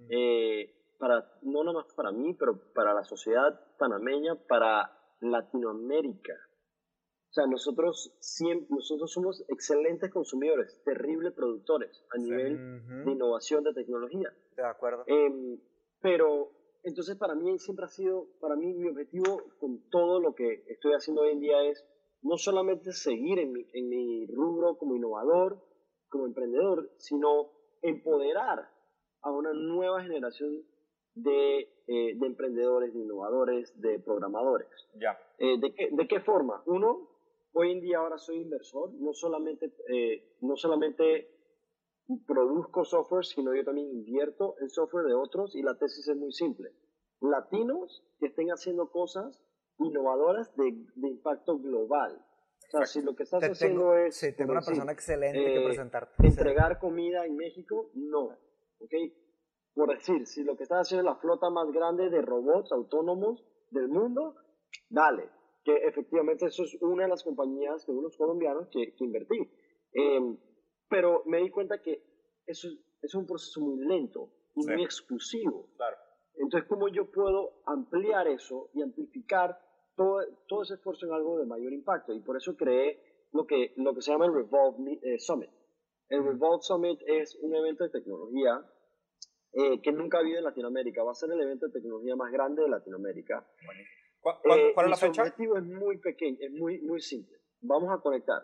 eh, para, no nada más para mí, pero para la sociedad panameña, para Latinoamérica. O sea, nosotros, siempre, nosotros somos excelentes consumidores, terribles productores a nivel de innovación de tecnología. De acuerdo. Em, pero entonces para mí siempre ha sido, para mí mi objetivo con todo lo que estoy haciendo hoy en día es no solamente seguir en mi, en mi rubro como innovador, como emprendedor, sino empoderar a una nueva generación de, eh, de emprendedores, de innovadores, de programadores. Ya. Eh, ¿de, qué, ¿De qué forma? Uno, hoy en día ahora soy inversor, no solamente, eh, no solamente produzco software, sino yo también invierto en software de otros y la tesis es muy simple. Latinos que estén haciendo cosas innovadoras de, de impacto global. O sea, si lo que estás haciendo es... Sí, tengo una persona excelente que presentarte. Entregar comida en México, no. ¿ok? Por decir, si lo que está haciendo es la flota más grande de robots autónomos del mundo, dale, que efectivamente eso es una de las compañías de unos colombianos que, que invertí. Em, pero me di cuenta que eso es un proceso muy lento y muy exclusivo. Claro. Entonces, ¿cómo yo puedo ampliar eso y amplificar todo, todo ese esfuerzo en algo de mayor impacto? Y por eso creé lo que, lo que se llama el Revolve eh, Summit. El Revolt Summit es un evento de tecnología eh, que nunca ha habido en Latinoamérica. Va a ser el evento de tecnología más grande de Latinoamérica. ¿Cuál, cuál, eh, es la fecha? El objetivo es muy pequeño, es muy, muy simple. Vamos a conectar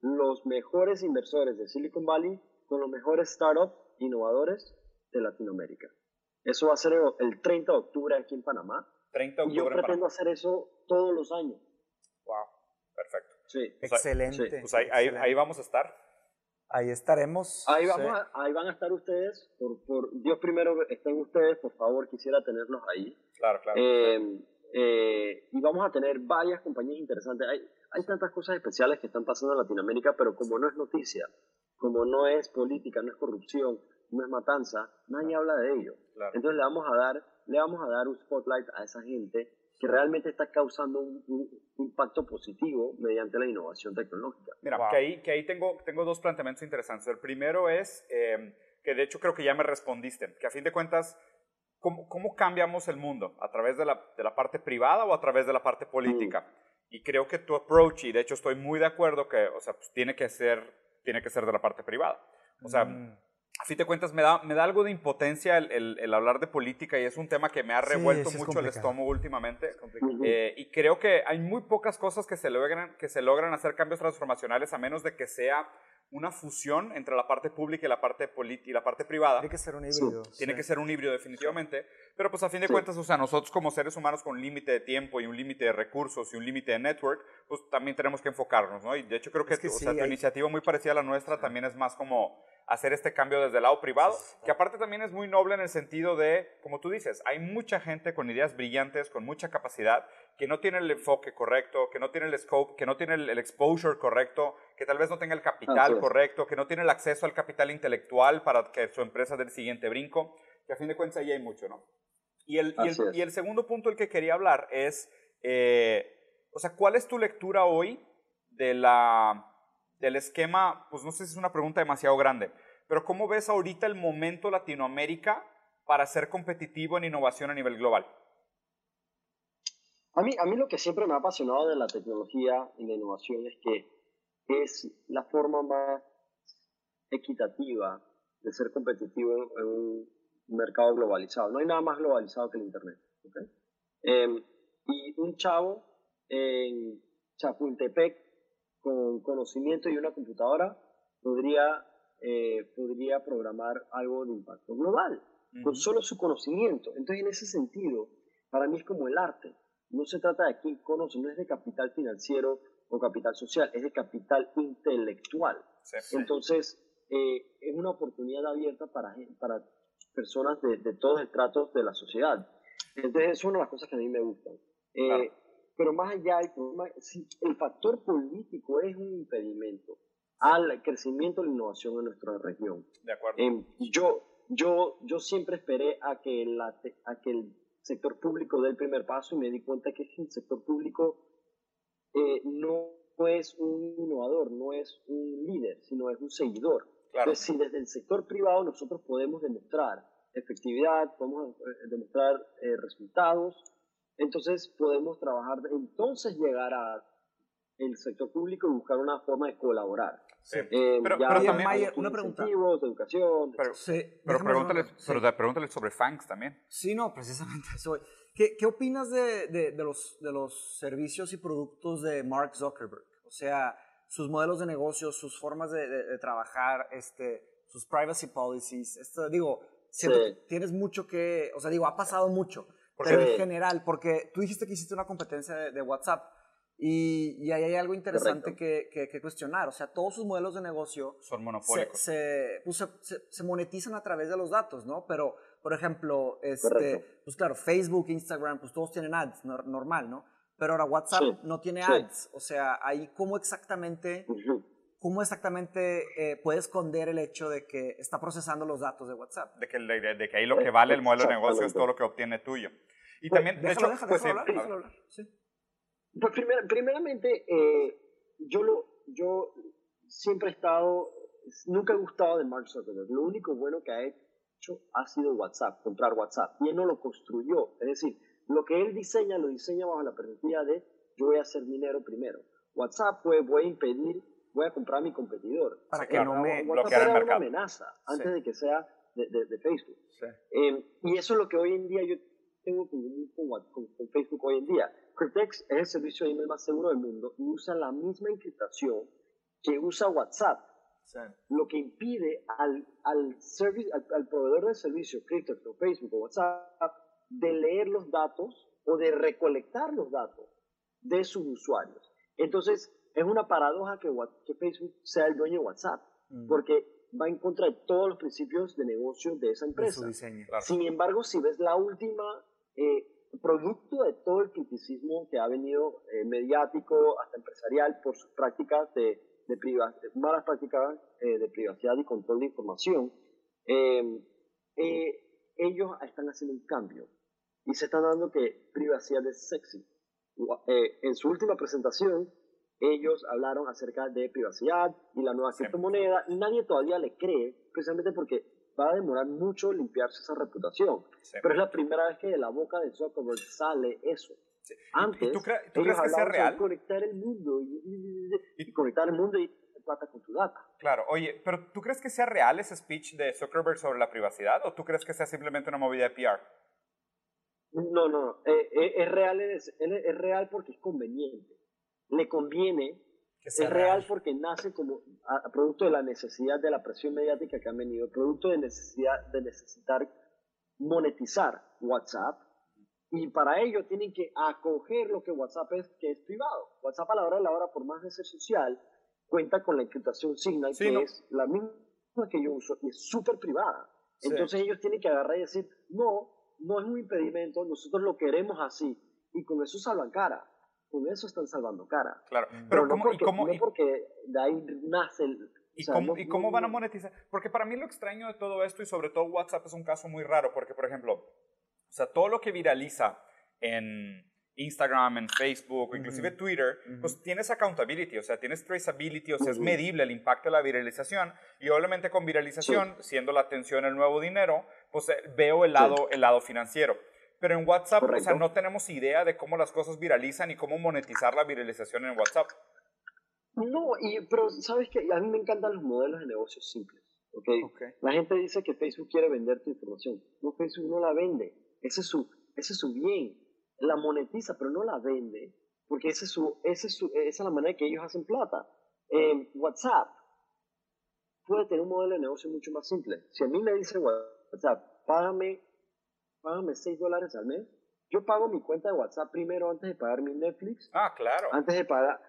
los mejores inversores de Silicon Valley con los mejores startups innovadores de Latinoamérica. Eso va a ser el 30 de octubre aquí en Panamá. 30 de octubre y yo pretendo hacer eso todos los años. Wow, perfecto. Sí. Excelente. Pues ahí, ahí, ahí, vamos a estar. Ahí estaremos. Ahí, vamos ahí van a estar ustedes. Por, por, Dios primero estén ustedes, por favor, quisiera tenerlos ahí. Claro, claro. Eh, eh, y vamos a tener varias compañías interesantes. Hay, hay tantas cosas especiales que están pasando en Latinoamérica, pero como no es noticia, como no es política, no es corrupción, no es matanza, nadie habla de ello. Entonces le vamos a dar, le vamos a dar un spotlight a esa gente que realmente está causando un, impacto positivo mediante la innovación tecnológica. Mira, que ahí, que ahí tengo, tengo dos planteamientos interesantes. El primero es, em, que de hecho creo que ya me respondiste, que a fin de cuentas, ¿cómo, cómo cambiamos el mundo? ¿A través de la, de la, parte privada o a través de la parte política? Mm. Y creo que tu approach, y de hecho estoy muy de acuerdo que, o sea, pues tiene que ser, tiene que ser de la parte privada. O sea, mm a fin de cuentas me da, me da algo de impotencia el, el, hablar de política y es un tema que me ha revuelto mucho el estómago últimamente. Eh, y creo que hay muy pocas cosas que se, logran, que se logran hacer cambios transformacionales a menos de que sea una fusión entre la parte pública y la parte, y la parte privada. Tiene que ser un híbrido. Tiene que ser un híbrido definitivamente. Pero pues a fin de cuentas, o sea, nosotros como seres humanos con un límite de tiempo y un límite de recursos y un límite de network, pues también tenemos que enfocarnos, ¿no? Y de hecho creo que, o sea, tu iniciativa muy parecida a la nuestra también es más como hacer este cambio desde el lado privado, que aparte también es muy noble en el sentido de, como tú dices, hay mucha gente con ideas brillantes, con mucha capacidad, que no tiene el enfoque correcto, que no tiene el scope, que no tiene el, exposure correcto, que tal vez no tenga el capital correcto, que no tiene el acceso al capital intelectual para que su empresa dé el siguiente brinco, que a fin de cuentas ahí hay mucho, ¿no? Y el, y el, segundo punto del que quería hablar es, eh, o sea, ¿cuál es tu lectura hoy de la del esquema, pues no sé si es una pregunta demasiado grande, pero ¿cómo ves ahorita el momento Latinoamérica para ser competitivo en innovación a nivel global? A mí, a mí lo que siempre me ha apasionado de la tecnología y la innovación es que es la forma más equitativa de ser competitivo en un mercado globalizado. No hay nada más globalizado que el Internet. Em, y un chavo en Chapultepec con conocimiento y una computadora podría, eh, podría programar algo de impacto global, con solo su conocimiento. Entonces, en ese sentido, para mí es como el arte. No se trata de quién conoce, no es de capital financiero o capital social, es de capital intelectual. Entonces, eh, es una oportunidad abierta para, para personas de, de todos los estratos de la sociedad. Entonces, es una de las cosas que a mí me gustan. Eh, pero más allá, el, si el factor político es un impedimento al crecimiento de la innovación en nuestra región. De acuerdo. Em, yo, yo, yo siempre esperé a que, la, a que el sector público dé el primer paso y me di cuenta que el sector público eh, no es un innovador, no es un líder, sino es un seguidor. Claro. Entonces, si desde el sector privado nosotros podemos demostrar efectividad, podemos eh, demostrar eh, resultados, entonces podemos trabajar, entonces llegar a el sector público y buscar una forma de colaborar. Sí. Eh, pero, también una pregunta. De educación. Pero, pero, pregúntale, pero pregúntale sobre Fangs también. Sí, no, precisamente (laughs) eso. ¿Qué, qué opinas de, de, de, los, de los servicios y productos de Mark Zuckerberg? O sea, sus modelos de negocio, sus formas de, de trabajar, este, sus privacy policies. Esto, digo, siento que tienes mucho que, o sea, digo, ha pasado mucho pero en general, porque tú dijiste que hiciste una competencia de, WhatsApp y, y, ahí hay algo interesante que, que, cuestionar. O sea, todos sus modelos de negocio son monopólicos. Se, pues se, se, monetizan a través de los datos, ¿no? Pero, por ejemplo, este, pues claro, Facebook, Instagram, pues todos tienen ads, normal, ¿no? Pero ahora WhatsApp no tiene ads. O sea, ahí cómo exactamente ¿cómo exactamente eh, puede esconder el hecho de que está procesando los datos de WhatsApp? De que, de, que ahí lo que vale el modelo de negocio es todo lo que obtiene tuyo. Y pues, también, de hecho, pues, hablar, hablar. Sí. Pues primeramente, eh, yo, lo, yo siempre he estado, nunca he gustado de Mark Zuckerberg. Lo único bueno que ha hecho ha sido WhatsApp, comprar WhatsApp. Y él no lo construyó. Es decir, lo que él diseña, lo diseña bajo la perspectiva de yo voy a hacer dinero primero. WhatsApp fue, voy a impedir voy a comprar a mi competidor. Para que no me bloquee el mercado. una amenaza antes de que sea de, de, Facebook. Eh, y eso es lo que hoy en día yo tengo con, con, con, Facebook hoy en día. Cryptex es el servicio de email más seguro del mundo y usa la misma encriptación que usa WhatsApp. Lo que impide al, al, service, al, proveedor de servicio, Cryptex o Facebook o WhatsApp, de leer los datos o de recolectar los datos de sus usuarios. Entonces, es una paradoja que, que Facebook sea el dueño de WhatsApp, mm. porque va en contra de todos los principios de negocio de esa empresa. Sin embargo, si ves la última, eh, producto de todo el criticismo que ha venido eh, mediático hasta empresarial por sus prácticas de, de malas prácticas eh, de privacidad y control de información, em, ellos están haciendo un cambio. Y se están dando que privacidad es sexy. en su última presentación, ellos hablaron acerca de privacidad y la nueva criptomoneda. y nadie todavía le cree, precisamente porque va a demorar mucho limpiarse esa reputación. Pero es la primera vez que de la boca de Zuckerberg sale eso. Antes, tú, crees que sea real? conectar el mundo y, conectar el mundo y plata con tu data. Claro, oye, pero ¿tú crees que sea real ese speech de Zuckerberg sobre la privacidad o tú crees que sea simplemente una movida de PR? No, no, eh, eh, es, real, es, es real porque es conveniente le conviene, es real, porque nace como a, producto de la necesidad de la presión mediática que han venido, producto de necesidad de necesitar monetizar WhatsApp y para ello tienen que acoger lo que WhatsApp es, que es privado. WhatsApp a la hora de la hora, por más de ser social, cuenta con la encriptación Signal, que es la misma que yo uso y es súper privada. Entonces ellos tienen que agarrar y decir, no, no es un impedimento, nosotros lo queremos así. Y con eso salvan cara. Con eso están salvando cara. Claro, pero, no, porque, no porque de ahí nace el, ¿Y, cómo, ¿Y cómo van a monetizar? Porque para mí lo extraño de todo esto y sobre todo WhatsApp es un caso muy raro porque, por ejemplo, o sea, todo lo que viraliza en Instagram, en Facebook, o inclusive Twitter, pues tienes accountability, o sea, tienes traceability, o sea, es medible el impacto de la viralización. Y obviamente con viralización, siendo la atención el nuevo dinero, pues eh, veo el lado, el lado financiero. Pero en WhatsApp, o sea, no tenemos idea de cómo las cosas viralizan y cómo monetizar la viralización en WhatsApp. No, y, pero sabes que a mí me encantan los modelos de negocios simples. ¿okay? La gente dice que Facebook quiere vender tu información. No, Facebook no la vende. Ese es su, ese es su bien. La monetiza, pero no la vende. Porque ese es su, ese es su, esa es la manera que ellos hacen plata. WhatsApp puede tener un modelo de negocio mucho más simple. Si a mí me dice WhatsApp, págame, págame 6 dólares al mes, yo pago mi cuenta de WhatsApp primero antes de pagar mi Netflix. Ah, claro. Antes de pagar,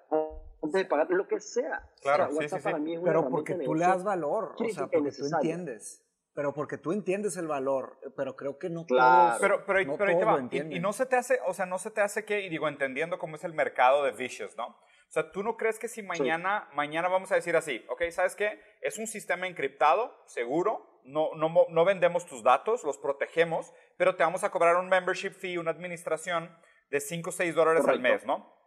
antes de pagar lo que sea. Claro, sí, sí, Pero porque tú le das valor, o sea, porque tú entiendes. Pero porque tú entiendes el valor, pero creo que no claro. pero, pero, pero ahí te va. Y, no se te hace, o sea, no se te hace que, y digo, entendiendo cómo es el mercado de vicious, ¿no? O sea, ¿tú no crees que si mañana, mañana vamos a decir así, ok, ¿sabes qué? Es un sistema encriptado, seguro, no, no, no vendemos tus datos, los protegemos, pero te vamos a cobrar un membership fee, una administración de 5 o 6 dólares al mes, ¿no?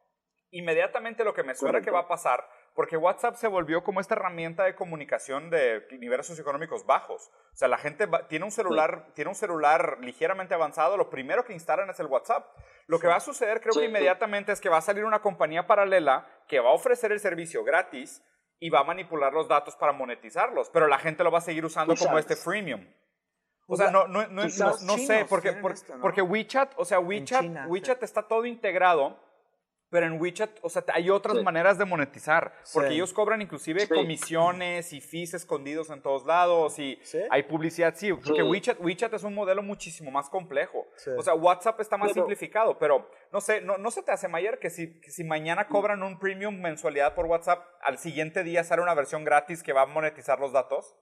inmediatamente lo que me suena que va a pasar, porque WhatsApp se volvió como esta herramienta de comunicación de niveles socioeconómicos bajos. O sea, la gente tiene un celular, tiene un celular ligeramente avanzado, lo primero que instalan es el WhatsApp. Lo que va a suceder, creo que inmediatamente es que va a salir una compañía paralela que va a ofrecer el servicio gratis y va a manipular los datos para monetizarlos, pero la gente lo va a seguir usando como este freemium. O sea, no, no, no, no sé, porque, porque, WeChat, o sea, WeChat, WeChat está todo integrado pero en WeChat, o sea, hay otras maneras de monetizar, porque ellos cobran inclusive comisiones y fees escondidos en todos lados y hay publicidad, sí, porque WeChat, WeChat es un modelo muchísimo más complejo. O sea, WhatsApp está más simplificado, pero no sé, no, no se te hace mayor que si, si mañana cobran un premium mensualidad por WhatsApp, al siguiente día sale una versión gratis que va a monetizar los datos?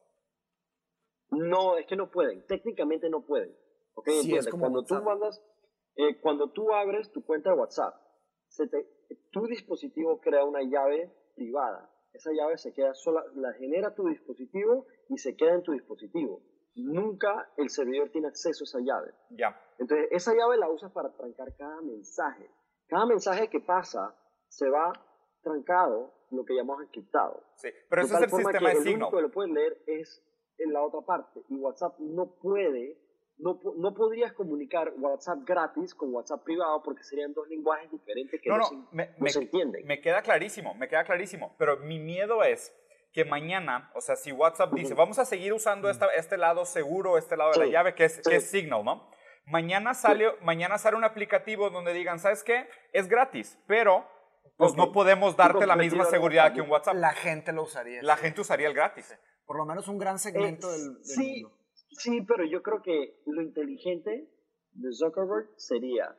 No, es que no pueden, técnicamente no pueden. ¿okay? Sí, es como cuando tú mandas, eh, cuando tú abres tu cuenta de WhatsApp, tu dispositivo crea una llave privada. Esa llave se queda sola, la genera tu dispositivo y se queda en tu dispositivo. Nunca el servidor tiene acceso a esa llave. Ya. Entonces, esa llave la usas para trancar cada mensaje. Cada mensaje que pasa se va trancado, lo que llamamos encriptado. Sí, pero ese es el sistema de El único que lo puede leer es en la otra parte. Y WhatsApp no puede no, no, podrías comunicar WhatsApp gratis con WhatsApp privado porque serían dos lenguajes diferentes que no, se, me, entienden. Me queda clarísimo, me queda clarísimo. Pero mi miedo es que mañana, o sea, si WhatsApp dice, vamos a seguir usando esta, este lado seguro, este lado de la llave, que es, que es Signal, ¿no? Mañana sale, mañana sale un aplicativo donde digan, ¿sabes qué? Es gratis, pero pues no podemos darte la misma seguridad que un WhatsApp. La gente lo usaría. La gente usaría el gratis. Por lo menos un gran segmento del, sí, Sí, pero yo creo que lo inteligente de Zuckerberg sería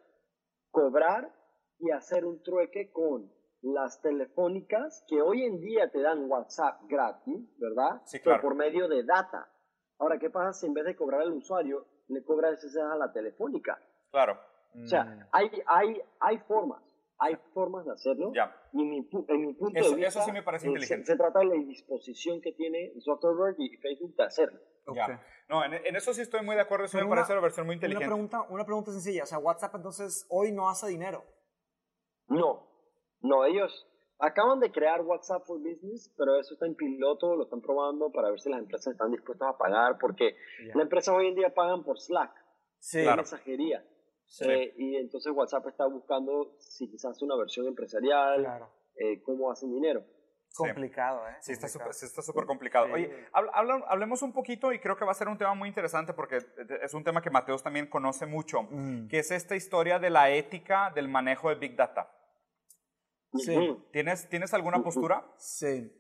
cobrar y hacer un trueque con las telefónicas que hoy en día te dan WhatsApp gratis, ¿verdad? Sí, claro. Pero por medio de data. Ahora, ¿qué pasa si en vez de cobrar al usuario, le cobra ese a la telefónica? Claro. O sea, mm. hay, hay, hay formas hay formas de hacerlo. Ya. Y mi, en mi punto de vista, eso sí me parece eh, inteligente. Se, trata de la disposición que tiene Zuckerberg y Facebook de hacerlo. Ya. No, en, eso sí estoy muy de acuerdo. Eso me parece una versión muy inteligente. Una pregunta, una pregunta sencilla. O sea, WhatsApp entonces hoy no hace dinero. No. No, ellos acaban de crear WhatsApp for Business, pero eso está en piloto, lo están probando para ver si las empresas están dispuestas a pagar, porque las empresas hoy en día pagan por Slack, sí. la mensajería. Eh, y entonces WhatsApp está buscando si quizás una versión empresarial, eh, cómo hacen dinero. Complicado, ¿eh? Sí, está súper complicado. Oye, hablemos un poquito y creo que va a ser un tema muy interesante porque es un tema que Mateos también conoce mucho, mm. que es esta historia de la ética del manejo de Big Data. Sí. ¿Tienes, ¿Tienes alguna postura? Sí.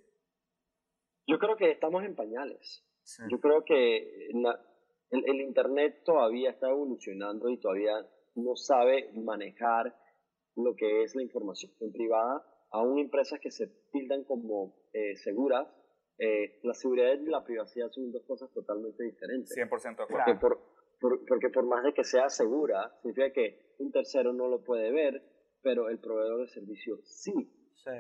Yo creo que estamos en pañales. Yo creo que el, el Internet todavía está evolucionando y todavía no sabe manejar lo que es la información privada, aún empresas que se tildan como eh, seguras, eh, la seguridad y la privacidad son dos cosas totalmente diferentes. 100% de acuerdo. Porque por, porque por más de que sea segura, significa que un tercero no lo puede ver, pero el proveedor de servicio sí.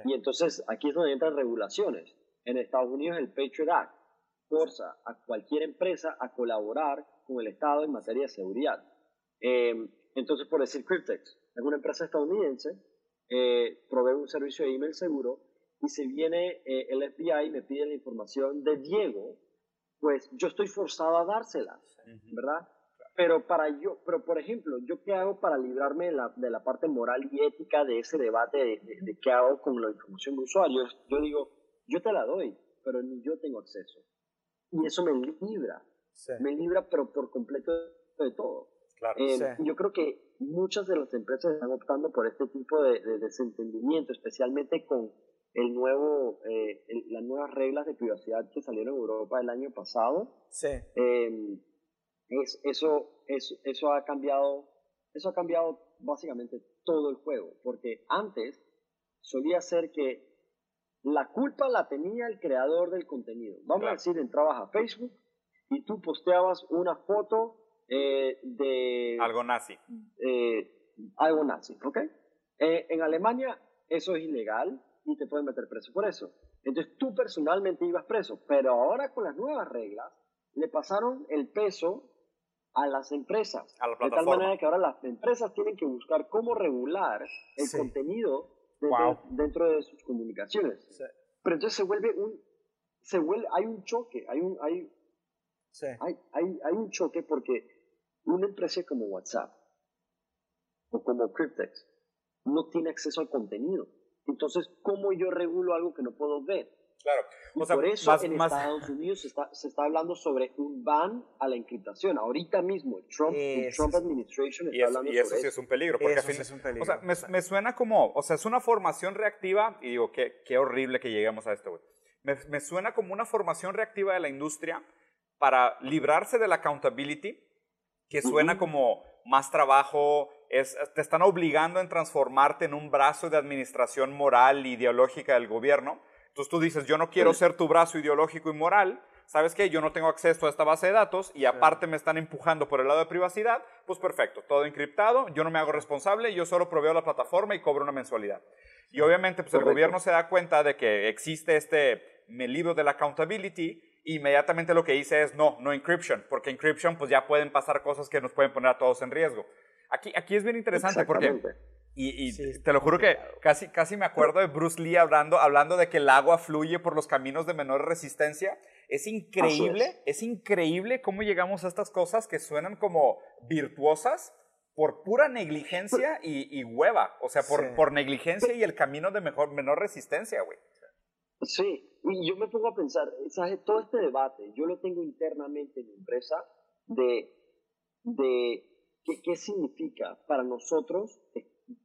Y entonces aquí es donde entran regulaciones. En Estados Unidos el Patriot Act forza a cualquier empresa a colaborar con el Estado en materia de seguridad. Eh, entonces, por decir Cryptex, es una empresa estadounidense, eh, provee un servicio de email seguro y si viene eh, el FBI y me pide la información de Diego, pues yo estoy forzado a dársela, ¿verdad? Pero para yo, pero por ejemplo, ¿yo qué hago para librarme de la, de la parte moral y ética de ese debate de, qué hago con la información de usuarios? Yo digo, yo te la doy, pero ni yo tengo acceso. Y eso me libra, me libra pero por completo de todo. Claro, eh, Yo creo que muchas de las empresas están optando por este tipo de, desentendimiento, especialmente con el nuevo, eh, las nuevas reglas de privacidad que salieron en Europa el año pasado. Sí. Eh, es, eso, eso ha cambiado, eso ha cambiado básicamente todo el juego, porque antes solía ser que la culpa la tenía el creador del contenido. Vamos a decir, entrabas a Facebook y tú posteabas una foto eh, de... Algo nazi. Eh, algo nazi, ¿ok? Eh, en Alemania eso es ilegal y te pueden meter preso por eso. Entonces tú personalmente ibas preso, pero ahora con las nuevas reglas le pasaron el peso a las empresas. de tal manera que ahora las empresas tienen que buscar cómo regular el contenido dentro, de sus comunicaciones. Pero entonces se vuelve un, se vuelve, hay un choque, hay un, hay, hay, hay, hay, un choque porque una empresa como WhatsApp o como Cryptex no tiene acceso al contenido. Entonces, ¿cómo yo regulo algo que no puedo ver? Claro. O sea, por eso en Estados Unidos se está, se está, hablando sobre un ban a la encriptación. Ahorita mismo, Trump, el Trump Administration está hablando y eso sí es un peligro. Porque eso es un peligro. O sea, me, me, suena como, o sea, es una formación reactiva, y digo, qué, qué horrible que lleguemos a esto, güey. Me, me suena como una formación reactiva de la industria para librarse de la accountability, que suena como más trabajo, es, te están obligando en transformarte en un brazo de administración moral e ideológica del gobierno. Entonces tú dices, yo no quiero ser tu brazo ideológico y moral, ¿sabes qué? Yo no tengo acceso a esta base de datos y aparte me están empujando por el lado de privacidad, pues perfecto, todo encriptado, yo no me hago responsable, yo solo proveo la plataforma y cobro una mensualidad. Y obviamente pues el gobierno se da cuenta de que existe este libro de la accountability inmediatamente lo que dice es no, no encryption, porque encryption pues ya pueden pasar cosas que nos pueden poner a todos en riesgo. Aquí, aquí es bien interesante porque y, te lo juro que casi, casi me acuerdo de Bruce Lee hablando, hablando de que el agua fluye por los caminos de menor resistencia. Es increíble, es. increíble cómo llegamos a estas cosas que suenan como virtuosas por pura negligencia y, hueva. O sea, por, por negligencia y el camino de mejor, menor resistencia, güey. Sí, y yo me pongo a pensar, ¿sabes? todo este debate, yo lo tengo internamente en mi empresa de, de qué, qué significa para nosotros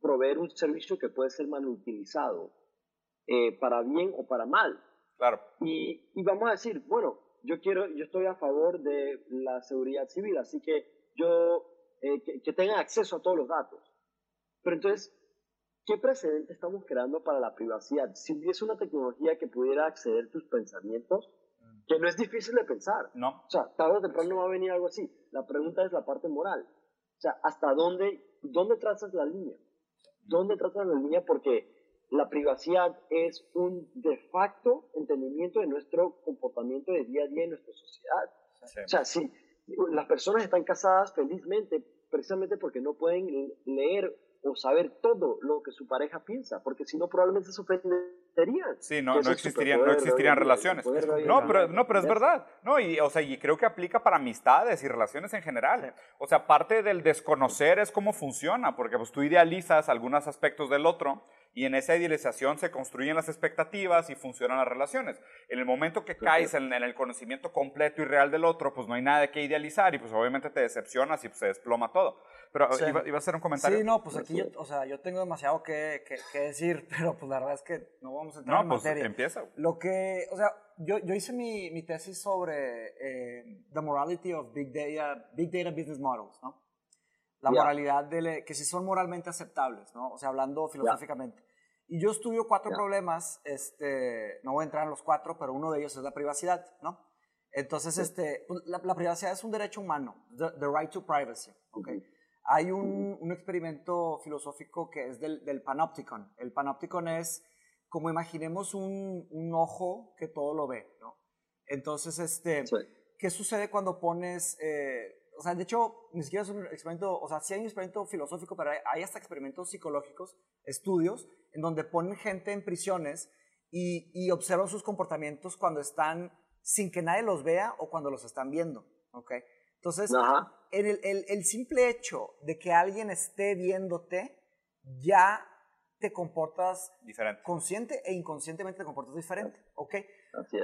proveer un servicio que puede ser mal utilizado, eh, para bien o para mal. Claro. Y, y, vamos a decir, bueno, yo quiero, yo estoy a favor de la seguridad civil, así que yo, eh, que, tengan acceso a todos los datos. Pero entonces, ¿qué precedente estamos creando para la privacidad? Si hubiese una tecnología que pudiera acceder a tus pensamientos, mm. que no es difícil de pensar. No. O sea, tarde o temprano va a venir algo así. La pregunta es la parte moral. O sea, ¿hasta dónde, dónde trazas la línea? ¿Dónde tratan la línea? Porque la privacidad es un de facto entendimiento de nuestro comportamiento de día a día en nuestra sociedad. O sea, si las personas están casadas felizmente precisamente porque no pueden leer o saber todo lo que su pareja piensa, porque si no probablemente se ofenderían. Sí, no, no existirían, no existirían relaciones. No, pero, no, pero es verdad. No, y, o sea, y creo que aplica para amistades y relaciones en general. O sea, parte del desconocer es cómo funciona, porque pues tú idealizas algunos aspectos del otro y en esa idealización se construyen las expectativas y funcionan las relaciones. En el momento que caes en, el conocimiento completo y real del otro, pues no hay nada qué idealizar y pues obviamente te decepcionas y pues, se desploma todo. Pero iba, iba, a hacer un comentario. Sí, no, pues aquí yo, o sea, yo tengo demasiado que, que, decir, (laughs) pero pues la verdad es que no vamos a entrar en pues materia. empieza. Lo que, o sea, yo, yo hice mi, mi tesis sobre eh, the morality of big data, big data business models, ¿no? La moralidad de que si son moralmente aceptables, ¿no? O sea, hablando filosóficamente. Y yo estudio cuatro problemas, este, no voy a entrar en los cuatro, pero uno de ellos es la privacidad, ¿no? Entonces, este, pues, la, privacidad es un derecho humano, the, right to privacy, ¿ok? Hay un, un, experimento filosófico que es del, del, panopticon. El panopticon es como imaginemos un, un, ojo que todo lo ve, ¿no? Entonces, este, ¿qué sucede cuando pones, eh, o sea, de hecho, ni siquiera es un experimento, o sea, sí hay un experimento filosófico, pero hay, hasta experimentos psicológicos, estudios, en donde ponen gente en prisiones y, y observan sus comportamientos cuando están sin que nadie los vea o cuando los están viendo, ¿ok? Entonces, el, el, el, simple hecho de que alguien esté viéndote, ya te comportas diferente. consciente e inconscientemente te comportas diferente, ¿ok?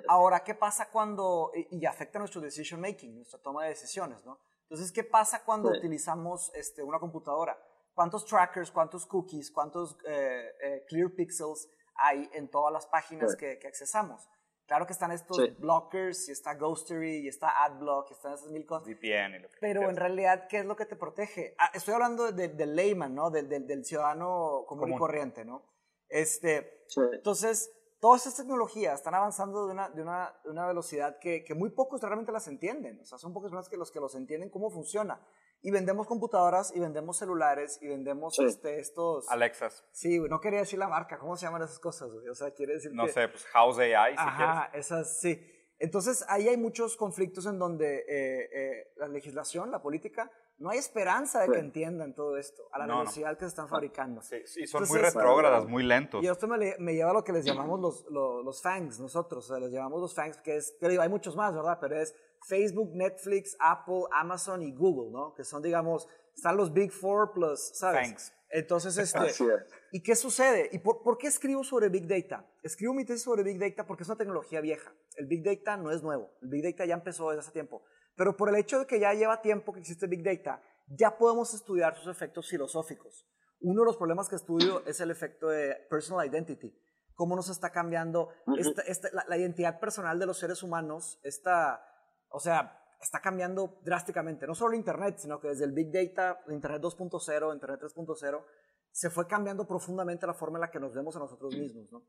Ahora, ¿qué pasa cuando, y, afecta nuestro decision making, nuestra toma de decisiones, ¿no? Entonces, ¿qué pasa cuando utilizamos este, una computadora? ¿Cuántos trackers, cuántos cookies, cuántos eh, eh, clear pixels hay en todas las páginas que, que accesamos? Claro que están estos blockers, y está Ghostery, y está AdBlock, y están esas mil cosas. VPN y lo que Pero en realidad, ¿qué es lo que te protege? Ah, estoy hablando del layman, ¿no? Del, del, ciudadano común, y corriente, ¿no? Este, Entonces, todas estas tecnologías están avanzando de una, de una, de una velocidad que, que, muy pocos realmente las entienden. O sea, son pocos más que los que los entienden cómo funciona y vendemos computadoras y vendemos celulares y vendemos este, estos... Alexas. Sí, no quería decir la marca, ¿cómo se llaman esas cosas? O sea, quiere decir No sé, pues House AI, si Ajá, esas, sí. Entonces, ahí hay muchos conflictos en donde eh, eh, la legislación, la política, no hay esperanza de que entiendan todo esto a la velocidad que se están fabricando. Sí, sí son muy retrógradas, muy lentos. Y esto me, me, lleva a lo que les llamamos los, los, los fangs, nosotros, o sea, les llamamos los fangs, que es, que digo, hay muchos más, ¿verdad? Pero es Facebook, Netflix, Apple, Amazon y Google, ¿no? Que son, digamos, están los Big Four plus, ¿sabes? Thanks. Entonces, (laughs) este, ¿y qué sucede? ¿Y por, por, qué escribo sobre Big Data? Escribo mi tesis sobre Big Data porque es una tecnología vieja. El Big Data no es nuevo. El Big Data ya empezó desde hace tiempo. Pero por el hecho de que ya lleva tiempo que existe Big Data, ya podemos estudiar sus efectos filosóficos. Uno de los problemas que estudio es el efecto de personal identity. Cómo nos está cambiando esta, la, la, identidad personal de los seres humanos, esta o sea, está cambiando drásticamente, no solo Internet, sino que desde el Big Data, Internet 2.0, Internet 3.0, se fue cambiando profundamente la forma en la que nos vemos a nosotros mismos, ¿no?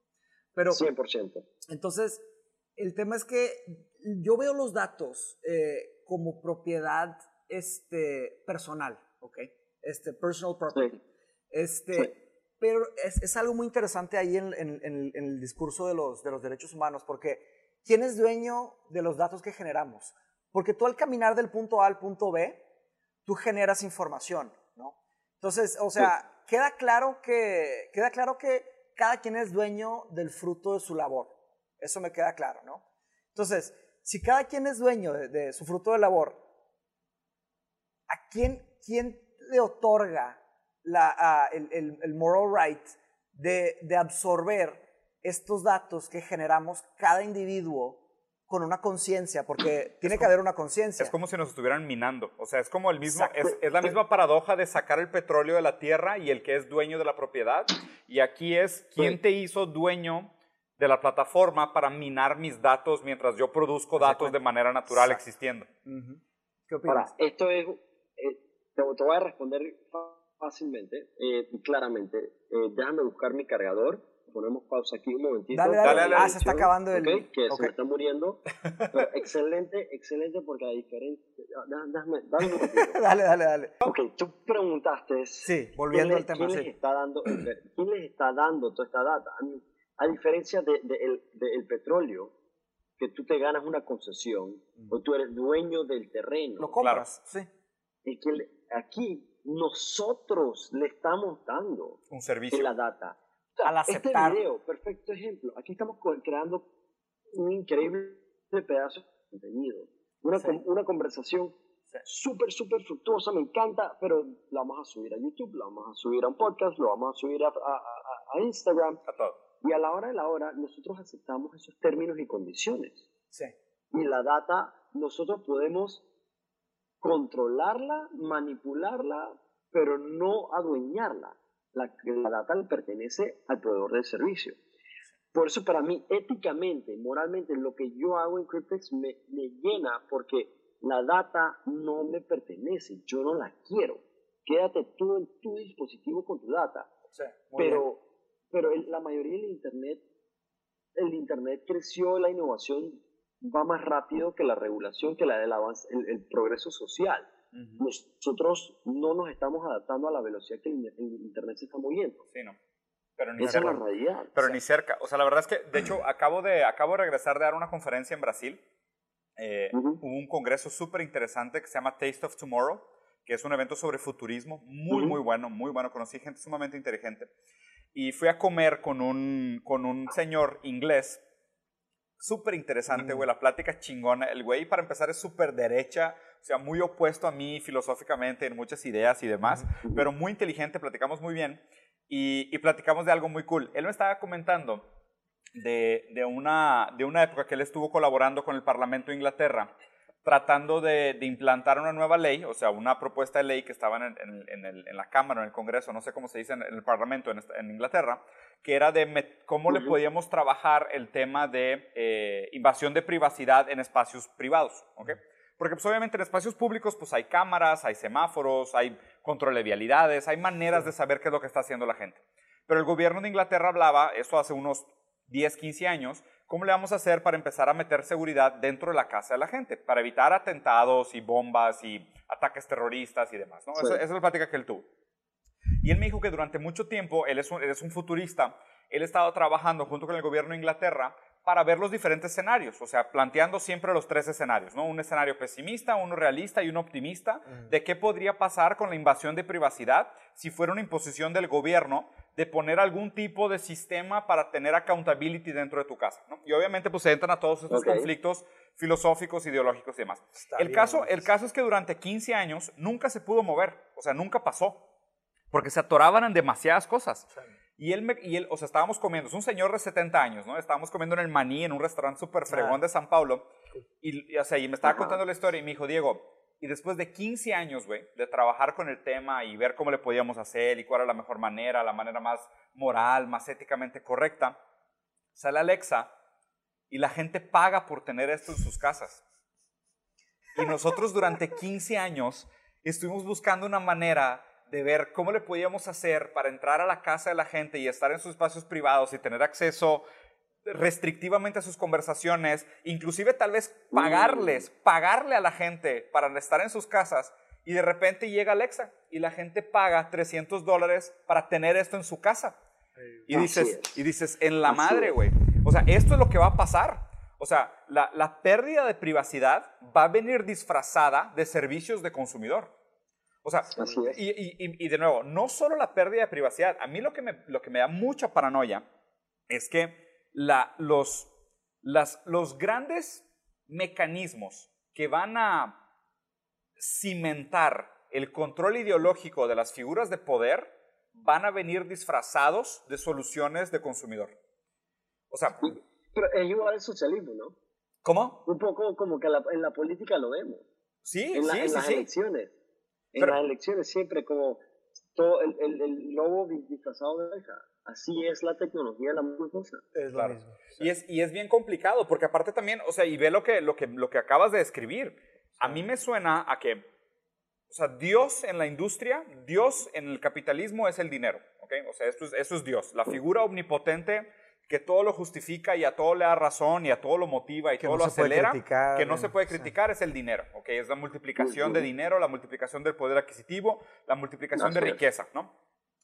Pero, 100%. Entonces, el tema es que yo veo los datos eh, como propiedad este, personal, ¿ok? Este, personal property. Este, Pero es, es, algo muy interesante ahí en, en, en, el discurso de los, de los derechos humanos, porque ¿quién es dueño de los datos que generamos? Porque tú al caminar del punto A al punto B, tú generas información, ¿no? Entonces, o sea, queda, claro que, queda claro que cada quien es dueño del fruto de su labor. Eso me queda claro, ¿no? Entonces, si cada quien es dueño de, su fruto de labor, ¿a quién, quién le otorga la, el, el, moral right de, de absorber estos datos que generamos cada individuo con una conciencia, porque tiene que haber una conciencia. Es como si nos estuvieran minando, o sea, es como el mismo, es, es, la misma paradoja de sacar el petróleo de la tierra y el que es dueño de la propiedad, y aquí es quién te hizo dueño de la plataforma para minar mis datos mientras yo produzco datos de manera natural existiendo. ¿Qué opinas? esto es, eh, te, voy a responder fácilmente eh, y claramente. Eh, déjame buscar mi cargador ponemos pausa aquí un momentito. Dale, dale, dale. Ah, se está acabando el... que se está muriendo. (laughs) Pero excelente, excelente porque la diferencia... Déjame, dale un momentito. (laughs) dale, dale, dale. Ok, tú preguntaste... Sí, volviendo al tema. ¿quién, les está dando, ¿Quién les está dando toda esta data? A diferencia del de, de el petróleo, que tú te ganas una concesión o tú eres dueño del terreno. Lo compras, sí. Es que aquí nosotros le estamos dando un servicio. la data al aceptar. Este video, perfecto ejemplo. Aquí estamos creando un increíble pedazo de contenido. Una, una conversación súper, súper fructuosa, me encanta, pero la vamos a subir a YouTube, la vamos a subir a un podcast, lo vamos a subir a, a, a, Instagram. A todo. Y a la hora de la hora, nosotros aceptamos esos términos y condiciones. Sí. Y la data, nosotros podemos controlarla, manipularla, pero no adueñarla la, la data le pertenece al proveedor del servicio. Por eso para mí, éticamente, moralmente, lo que yo hago en Cryptex me, me llena porque la data no me pertenece, yo no la quiero. Quédate tú en tu dispositivo con tu data. pero pero la mayoría del Internet, el Internet creció, la innovación va más rápido que la regulación, que la del avance, el, progreso social. Nosotros no nos estamos adaptando a la velocidad que el, Internet se está moviendo. Sí, no. Pero ni Esa cerca. es la realidad. Pero ni cerca. O sea, la verdad es que, de hecho, acabo de, acabo de regresar de dar una conferencia en Brasil. Eh, Hubo un congreso súper interesante que se llama Taste of Tomorrow, que es un evento sobre futurismo, muy, muy bueno, muy bueno. Conocí gente sumamente inteligente. Y fui a comer con un, con un señor inglés súper interesante, güey, la plática chingona. El güey, para empezar, es súper derecha, o sea, muy opuesto a mí filosóficamente en muchas ideas y demás, pero muy inteligente, platicamos muy bien y, platicamos de algo muy cool. Él me estaba comentando de, de, una, de una época que él estuvo colaborando con el Parlamento de Inglaterra tratando de, implantar una nueva ley, o sea, una propuesta de ley que estaba en, en, la Cámara, en el Congreso, no sé cómo se dice en, el Parlamento en, Inglaterra, que era de cómo le podíamos trabajar el tema de eh, invasión de privacidad en espacios privados, ¿ok? Porque pues, obviamente en espacios públicos pues hay cámaras, hay semáforos, hay control de vialidades, hay maneras de saber qué es lo que está haciendo la gente. Pero el gobierno de Inglaterra hablaba, eso hace unos 10, 15 años, ¿cómo le vamos a hacer para empezar a meter seguridad dentro de la casa de la gente? Para evitar atentados y bombas y ataques terroristas y demás, ¿no? Esa, es la plática que él tuvo. Y él me dijo que durante mucho tiempo, él es un, él es un futurista, él ha estado trabajando junto con el gobierno de Inglaterra para ver los diferentes escenarios, o sea, planteando siempre los tres escenarios, ¿no? Un escenario pesimista, uno realista y uno optimista, de qué podría pasar con la invasión de privacidad si fuera una imposición del gobierno de poner algún tipo de sistema para tener accountability dentro de tu casa. ¿no? Y obviamente pues se entran a todos estos conflictos filosóficos, ideológicos y demás. el caso, el caso es que durante 15 años nunca se pudo mover, o sea, nunca pasó, porque se atoraban en demasiadas cosas. Y él, y él, o sea, estábamos comiendo, es un señor de 70 años, ¿no? Estábamos comiendo en el Maní, en un restaurante súper fregón de San Paulo, y, o sea, y me estaba contando la historia y me dijo, Diego, y después de 15 años, güey, de trabajar con el tema y ver cómo le podíamos hacer y cuál era la mejor manera, la manera más moral, más éticamente correcta, sale Alexa y la gente paga por tener esto en sus casas. Y nosotros durante 15 años estuvimos buscando una manera de ver cómo le podíamos hacer para entrar a la casa de la gente y estar en sus espacios privados y tener acceso restrictivamente a sus conversaciones, inclusive tal vez pagarles, pagarle a la gente para estar en sus casas y de repente llega Alexa y la gente paga 300 dólares para tener esto en su casa. Y dices, y dices, en la madre, güey. O sea, esto es lo que va a pasar. O sea, la, la, pérdida de privacidad va a venir disfrazada de servicios de consumidor. O sea, y, y, y, de nuevo, no solo la pérdida de privacidad. A mí lo que me, lo que me da mucha paranoia es que los, los grandes mecanismos que van a cimentar el control ideológico de las figuras de poder van a venir disfrazados de soluciones de consumidor. O sea... Pero es igual al socialismo, ¿no? ¿Cómo? Un poco como que en la política lo vemos. Sí, en, sí, en las elecciones. En las elecciones siempre como todo el, el, lobo disfrazado de oveja. Así es la tecnología la misma cosa. Es claro. Y, es, y es bien complicado, porque aparte también, o sea, y ve lo que, lo que, lo que acabas de describir. A mí me suena a que, o sea, Dios en la industria, Dios en el capitalismo es el dinero, ¿ok? O sea, esto es, eso es Dios, la figura omnipotente que todo lo justifica y a todo le da razón y a todo lo motiva y todo lo acelera, que no se puede criticar es el dinero, ¿ok? Es la multiplicación de dinero, la multiplicación del poder adquisitivo, la multiplicación de riqueza, ¿no?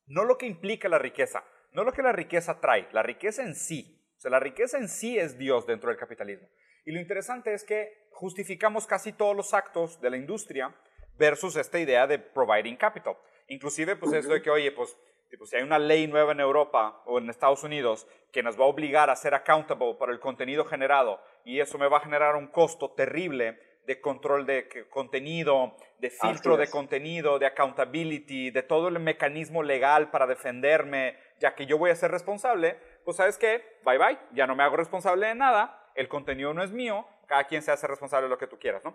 No lo que implica la riqueza, no lo que la riqueza trae, la riqueza en sí. O sea, la riqueza en sí es Dios dentro del capitalismo. Y lo interesante es que justificamos casi todos los actos de la industria versus esta idea de providing capital. Inclusive, pues eso de que, oye, pues, si hay una ley nueva en Europa o en Estados Unidos que nos va a obligar a ser accountable por el contenido generado y eso me va a generar un costo terrible de control de contenido, de filtro de contenido, de accountability, de todo el mecanismo legal para defenderme, ya que yo voy a ser responsable, pues sabes qué, bye bye, ya no me hago responsable de nada, el contenido no es mío, cada quien se hace responsable de lo que tú quieras, ¿no?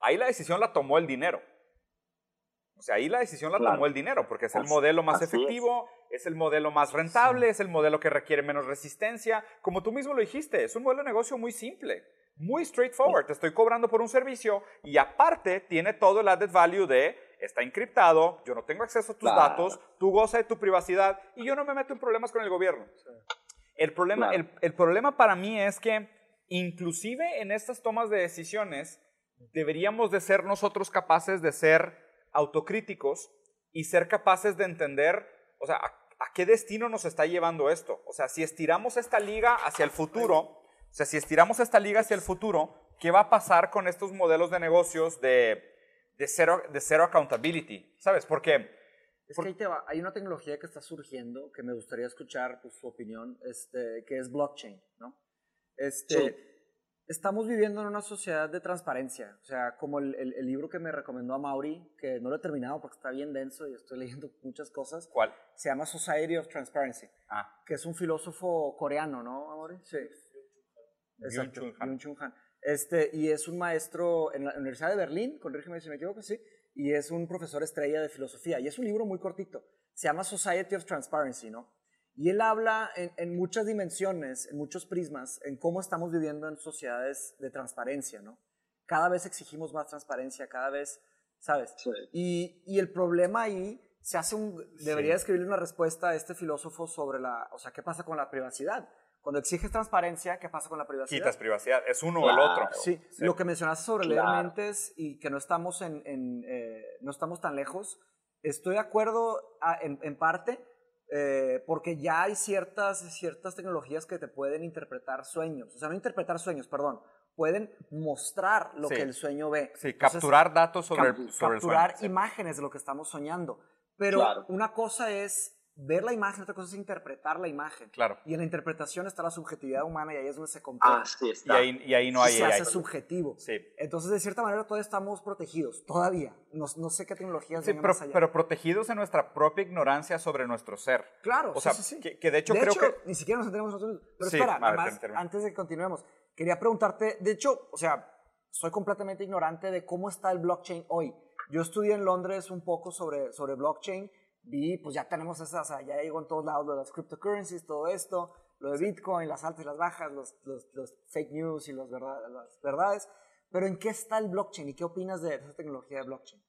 Ahí la decisión la tomó el dinero. O sea, ahí la decisión la tomó el dinero, porque es el modelo más efectivo, es. el modelo más rentable, es el modelo que requiere menos resistencia. Como tú mismo lo dijiste, es un modelo de negocio muy simple muy straightforward. Te estoy cobrando por un servicio y aparte tiene todo el added value de está encriptado, yo no tengo acceso a tus datos, tú goza de tu privacidad y yo no me meto en problemas con el gobierno. El, problema, el, problema para mí es que inclusive en estas tomas de decisiones deberíamos de ser nosotros capaces de ser autocríticos y ser capaces de entender, o sea, a, a qué destino nos está llevando esto. O sea, si estiramos esta liga hacia el futuro, o sea, si estiramos esta liga hacia el futuro, ¿qué va a pasar con estos modelos de negocios de, de, cero, de cero accountability? ¿Sabes? Porque... Es que ahí te va. Hay una tecnología que está surgiendo que me gustaría escuchar pues, su opinión, este, que es blockchain, ¿no? Este, Estamos viviendo en una sociedad de transparencia, o sea, como el, el, libro que me recomendó a Mauri, que no lo he terminado porque está bien denso y estoy leyendo (laughs) muchas cosas. ¿Cuál? Se llama Society of Transparency, ah. que es un filósofo coreano, ¿no, Mauri? Sí. Exacto, Byung Chun Han. Este, y es un maestro en la Universidad de Berlín, corrígeme si me equivoco, sí, y es un profesor estrella de filosofía. Y es un libro muy cortito, se llama Society of Transparency, ¿no? Y él habla en, muchas dimensiones, en muchos prismas, en cómo estamos viviendo en sociedades de transparencia, ¿no? Cada vez exigimos más transparencia, cada vez, ¿sabes? Y, y, el problema ahí se hace un... Debería escribirle una respuesta a este filósofo sobre la... O sea, ¿qué pasa con la privacidad? Cuando exiges transparencia, ¿qué pasa con la privacidad? Quitas privacidad, es uno o el otro. Sí. lo que mencionaste sobre leer mentes y que no estamos, en, en eh, no estamos tan lejos, estoy de acuerdo en, en, parte, eh, porque ya hay ciertas, ciertas tecnologías que te pueden interpretar sueños, o sea, no interpretar sueños, perdón, pueden mostrar lo que el sueño ve. Sí, capturar datos sobre, el, sobre capturar imágenes de lo que estamos soñando. Pero una cosa es ver la imagen, otra cosa es interpretar la imagen. Claro. Y en la interpretación está la subjetividad humana y ahí es donde se complica. Ah, sí, está. Y ahí, y ahí no hay... Se hace subjetivo. Sí. Entonces, de cierta manera, todavía estamos protegidos, todavía. No, no sé qué tecnologías sí, pero, pero, protegidos en nuestra propia ignorancia sobre nuestro ser. Claro, o sea, sí, que, que, de hecho creo que... ni siquiera nos entendemos nosotros. Pero espera, más, antes de que continuemos, quería preguntarte, de hecho, o sea, soy completamente ignorante de cómo está el blockchain hoy. Yo estudié en Londres un poco sobre, sobre blockchain vi, pues ya tenemos esas, ya llegó en todos lados de las cryptocurrencies, todo esto, lo de Bitcoin, las altas y las bajas, los, los, los fake news y los verdad, las verdades. Pero ¿en qué está el blockchain y qué opinas de esa tecnología de blockchain?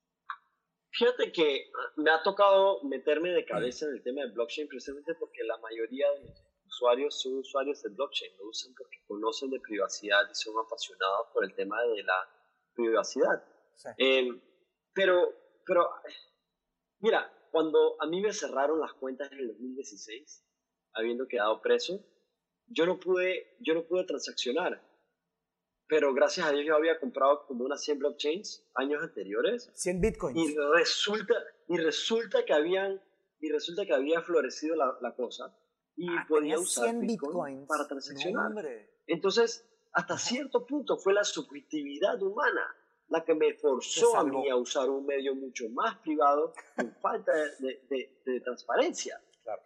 Fíjate que me ha tocado meterme de cabeza en el tema de blockchain precisamente porque la mayoría de los usuarios son usuarios de blockchain, lo usan porque conocen de privacidad y son apasionados por el tema de la privacidad. Eh, pero, pero, mira, cuando a mí me cerraron las cuentas en el 2016, habiendo quedado preso, yo no pude, yo no pude transaccionar. Pero gracias a Dios yo había comprado como unas 100 blockchains años anteriores. 100 bitcoins. Y resulta, y resulta, que, habían, y resulta que había florecido la, la cosa. Y ah, podía usar 100 bitcoins para transaccionar. Entonces, hasta cierto punto fue la subjetividad humana la que me forzó a mí a usar un medio mucho más privado con (laughs) falta de, de, transparencia. Claro.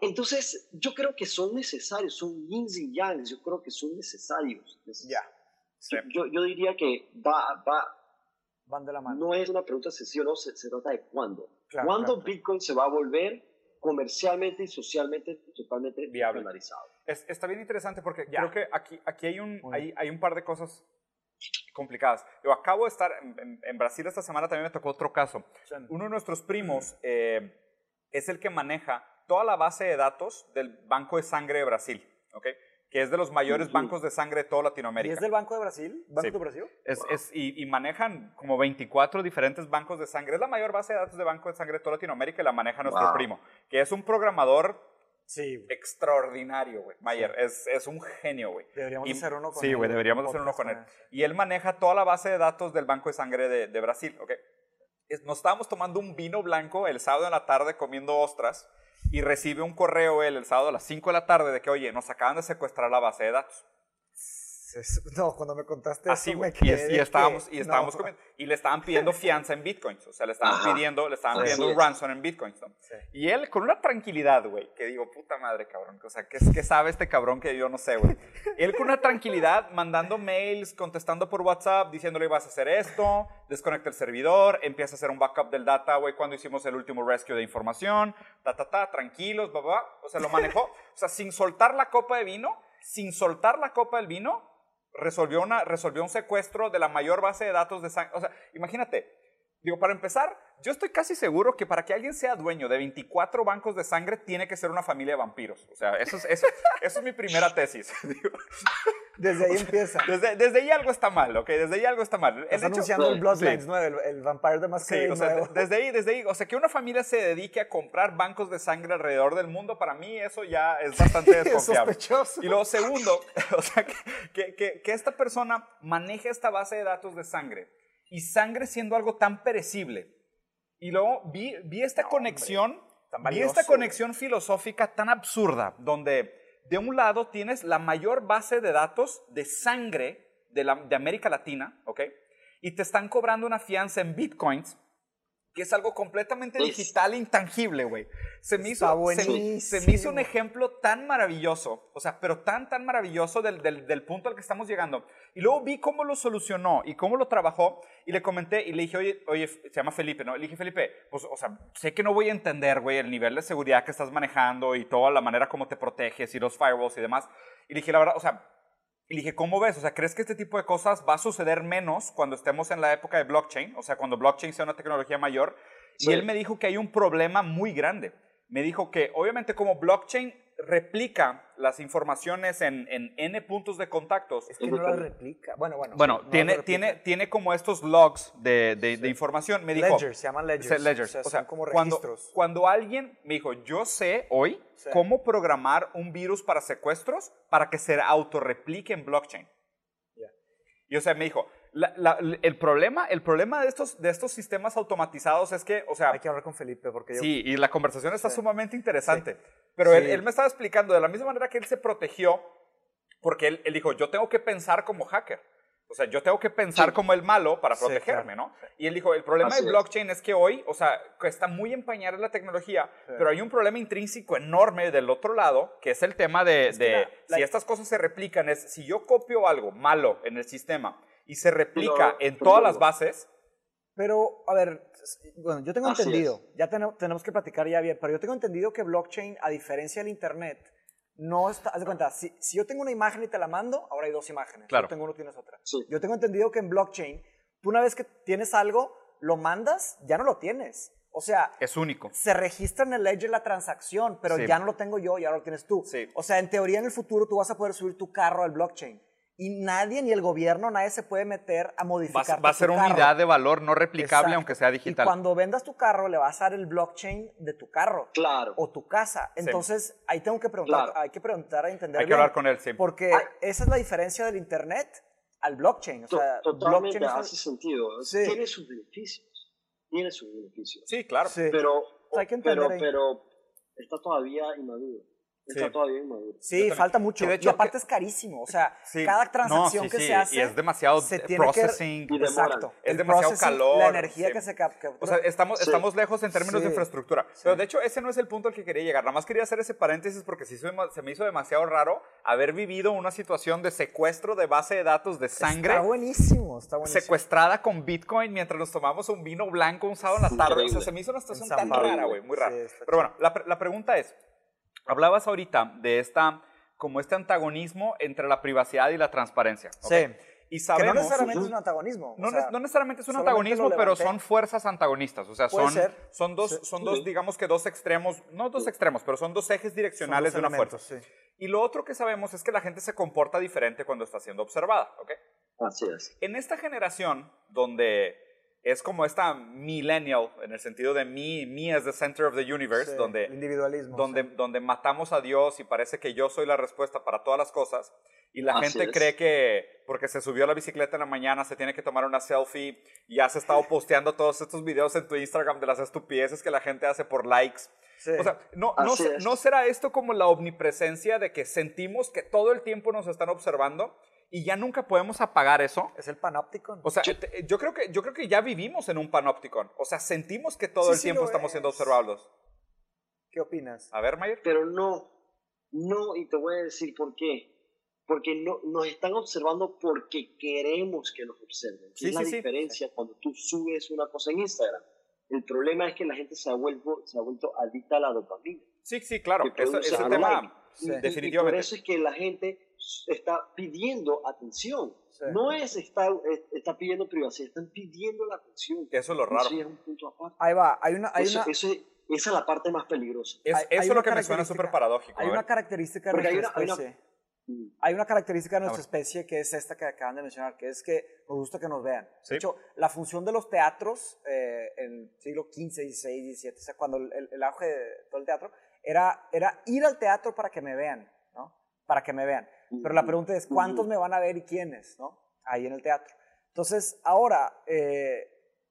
Entonces, yo creo que son necesarios, son yin y yang, yo creo que son necesarios. Ya. Yo, yo, diría que va, va, van de la mano. No es una pregunta sencilla, no, se, se trata de cuándo. ¿Cuándo Bitcoin se va a volver comercialmente y socialmente totalmente viable. Es, está bien interesante porque creo que aquí, aquí hay, un, hay, hay un par de cosas complicadas. Yo acabo de estar en, Brasil esta semana, también me tocó otro caso. Uno de nuestros primos eh, es el que maneja toda la base de datos del Banco de Sangre de Brasil, ¿ok? que es de los mayores bancos de sangre de toda Latinoamérica. ¿Y es del Banco de Brasil? ¿Banco de Brasil? Es, es, y, manejan como 24 diferentes bancos de sangre. Es la mayor base de datos de banco de sangre de toda Latinoamérica y la maneja nuestro primo, que es un programador Sí. Extraordinario, güey. Mayer, es, es, un genio, güey. Deberíamos hacer uno con él. Sí, güey, deberíamos hacer uno con él. Y él maneja toda la base de datos del Banco de Sangre de, de Brasil, ¿ok? Nos estábamos tomando un vino blanco el sábado en la tarde comiendo ostras y recibe un correo él el sábado a las 5 de la tarde de que, oye, nos acaban de secuestrar la base de datos. (laughs) No, cuando me contaste Así, eso, me quedé y, estábamos, y estábamos comiendo, y le estaban pidiendo (laughs) fianza en bitcoins, o sea, le estaban pidiendo, le estaban pidiendo un ransom en bitcoins, Y él con una tranquilidad, güey, que digo, puta madre, cabrón, o sea, ¿qué, qué sabe este cabrón que yo no sé, güey? Él con una tranquilidad, mandando mails, contestando por WhatsApp, diciéndole, vas a hacer esto, desconecta el servidor, empieza a hacer un backup del data, güey, cuando hicimos el último rescue de información, ta, ta, ta, tranquilos, babá, o sea, lo manejó, o sea, sin soltar la copa de vino, sin soltar la copa del vino, resolvió, una, resolvió un secuestro de la mayor base de datos de sangre. O sea, imagínate, Digo, para empezar, yo estoy casi seguro que para que alguien sea dueño de 24 bancos de sangre, tiene que ser una familia de vampiros. O sea, eso es, eso, eso es mi primera tesis. (laughs) Desde ahí empieza. Desde, desde, ahí algo está mal, ¿ok? Desde ahí algo está mal. Estás anunciando el Bloodlines, ¿no? El, el, Vampire de Masquerade sí, o sea, desde ahí, desde ahí. O sea, que una familia se dedique a comprar bancos de sangre alrededor del mundo, para mí eso ya es bastante (laughs) desconfiable. sospechoso. Y luego, segundo, (laughs) o sea, que, que, que esta persona maneje esta base de datos de sangre. Y sangre siendo algo tan perecible y luego vi, vi esta conexión, vi esta conexión filosófica tan absurda, donde de un lado tienes la mayor base de datos de sangre de, América Latina, ¿ok? Y te están cobrando una fianza en bitcoins que es algo completamente digital e intangible, güey. Se, me hizo, se, se, me hizo un ejemplo tan maravilloso, o sea, pero tan, tan maravilloso del, del, del, punto al que estamos llegando. Y luego vi cómo lo solucionó y cómo lo trabajó y le comenté y le dije, oye, oye, se llama Felipe, ¿no? Le dije, Felipe, pues, o sea, sé que no voy a entender, güey, el nivel de seguridad que estás manejando y toda la manera como te proteges y los firewalls y demás. Y le dije, la verdad, o sea, y dije, ¿cómo ves? O sea, ¿crees que este tipo de cosas va a suceder menos cuando estemos en la época de blockchain? O sea, cuando blockchain sea una tecnología mayor. Y él me dijo que hay un problema muy grande. Me dijo que obviamente como blockchain replica las informaciones en, en, N puntos de contactos. Es que no las replica. Bueno, bueno. Bueno, tiene, tiene, tiene como estos logs de, de, información. Me dijo, ledgers, se llaman ledgers. ledgers. O sea, como registros. Cuando, cuando, alguien me dijo, yo sé hoy cómo programar un virus para secuestros para que se autorreplique en blockchain. Y o sea, me dijo, el, problema, el problema de estos, de estos sistemas automatizados es que, o sea... Hay que hablar con Felipe porque yo... Sí, y la conversación está sumamente interesante. Pero él, él, me estaba explicando de la misma manera que él se protegió, porque él, él, dijo, yo tengo que pensar como hacker. O sea, yo tengo que pensar como el malo para protegerme, ¿no? Y él dijo, el problema del blockchain es. que hoy, o sea, está muy empañada la tecnología, pero hay un problema intrínseco enorme del otro lado, que es el tema de, de si estas cosas se replican, es si yo copio algo malo en el sistema y se replica en todas las bases. Pero, a ver, bueno, yo tengo entendido, ya tenemos que platicar ya bien, pero yo tengo entendido que blockchain, a diferencia del Internet, no está, haz de cuenta, si, si, yo tengo una imagen y te la mando, ahora hay dos imágenes. Claro. Yo tengo uno, tienes otra. Yo tengo entendido que en blockchain, tú una vez que tienes algo, lo mandas, ya no lo tienes. O sea, es único. Se registra en el ledger la transacción, pero ya no lo tengo yo y ahora lo tienes tú. Sí. O sea, en teoría en el futuro tú vas a poder subir tu carro al blockchain y nadie, ni el gobierno, nadie se puede meter a modificar. Va, va a ser una unidad de valor no replicable, aunque sea digital. Y cuando vendas tu carro, le vas a dar el blockchain de tu carro. Claro. O tu casa. Entonces, ahí tengo que preguntar, hay que preguntar a entender. Hay que hablar con él, sí. Porque esa es la diferencia del Internet al blockchain. O sea, Totalmente blockchain hace sentido. Tiene sus beneficios. Tiene sus beneficios. Sí, claro. Pero, hay que pero, pero está todavía inmaduro. Está sí. todavía inmaduro. Sí, falta mucho. y aparte es carísimo. O sea, cada transacción que se hace. Y es demasiado se processing. Que, exacto. Es demasiado calor. La energía que se captura. O sea, estamos, estamos lejos en términos de infraestructura. Pero de hecho, ese no es el punto al que quería llegar. Nada más quería hacer ese paréntesis porque sí se me hizo demasiado raro haber vivido una situación de secuestro de base de datos de sangre. Está buenísimo, está buenísimo. Secuestrada con Bitcoin mientras nos tomamos un vino blanco un sábado en la tarde. O sea, se me hizo una situación tan rara, güey. Muy rara. Pero bueno, la, la pregunta es. Hablabas ahorita de esta, como este antagonismo entre la privacidad y la transparencia. Sí. Y sabemos, que no necesariamente es un antagonismo. No, no necesariamente es un antagonismo, pero son fuerzas antagonistas. O sea, son, son dos, son dos digamos que dos extremos, no dos extremos, pero son dos ejes direccionales de una fuerza. Sí. Y lo otro que sabemos es que la gente se comporta diferente cuando está siendo observada. ¿ok? Así es. En esta generación, donde es como esta millennial, en el sentido de me, me as the center of the universe, donde, individualismo, donde, donde matamos a Dios y parece que yo soy la respuesta para todas las cosas. Y la gente cree que porque se subió a la bicicleta en la mañana se tiene que tomar una selfie y has estado posteando todos estos videos en tu Instagram de las estupideces que la gente hace por likes. O sea, no, no, no será esto como la omnipresencia de que sentimos que todo el tiempo nos están observando y ya nunca podemos apagar eso. Es el panopticon. O sea, yo, creo que, yo creo que ya vivimos en un panopticon. O sea, sentimos que todo el tiempo estamos siendo observados. ¿Qué opinas? A ver, Mayer. Pero no, no, y te voy a decir por qué. Porque no, nos están observando porque queremos que nos observen. Sí, es la diferencia cuando tú subes una cosa en Instagram. El problema es que la gente se ha vuelto, se ha vuelto adicta a la dopamina. Sí, sí, claro. Eso, ese tema, definitivamente. por eso es que la gente está pidiendo atención. No es está, está pidiendo privacidad, están pidiendo la atención. Eso es lo raro. es un punto aparte. Ahí va, hay una... Hay una... esa es la parte más peligrosa. eso es lo que me suena súper paradójico. Hay una característica de nuestra especie. Mm. Hay una, característica de nuestra especie que es esta que acaban de mencionar, que es que nos gusta que nos vean. De hecho, la función de los teatros eh, en el siglo XV, XVI, XVII, o sea, cuando el, el, auge de todo el teatro, era, era ir al teatro para que me vean, ¿no? Para que me vean. Pero la pregunta es, ¿cuántos me van a ver y quiénes, ¿no? Ahí en el teatro. Entonces, ahora, eh,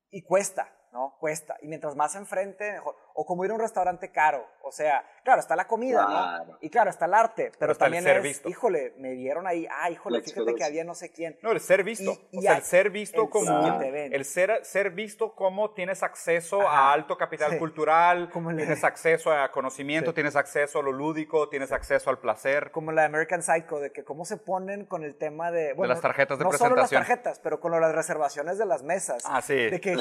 y cuesta, ¿no? Cuesta. Y mientras más enfrente, mejor. O como ir a un restaurante caro. O sea, claro, está la comida, ¿no? Y claro, está el arte, pero, también el ser visto. híjole, me vieron ahí, ah, híjole, fíjate que había no sé quién. No, el ser visto. o sea, el ser visto como... El ser, ser visto como tienes acceso a alto capital cultural, (laughs) tienes acceso a conocimiento, tienes acceso a lo lúdico, tienes acceso al placer. Como la American Psycho, de que cómo se ponen con el tema de... Bueno, de las tarjetas de no presentación. No solo las tarjetas, pero con las reservaciones de las mesas. Ah, sí. De que,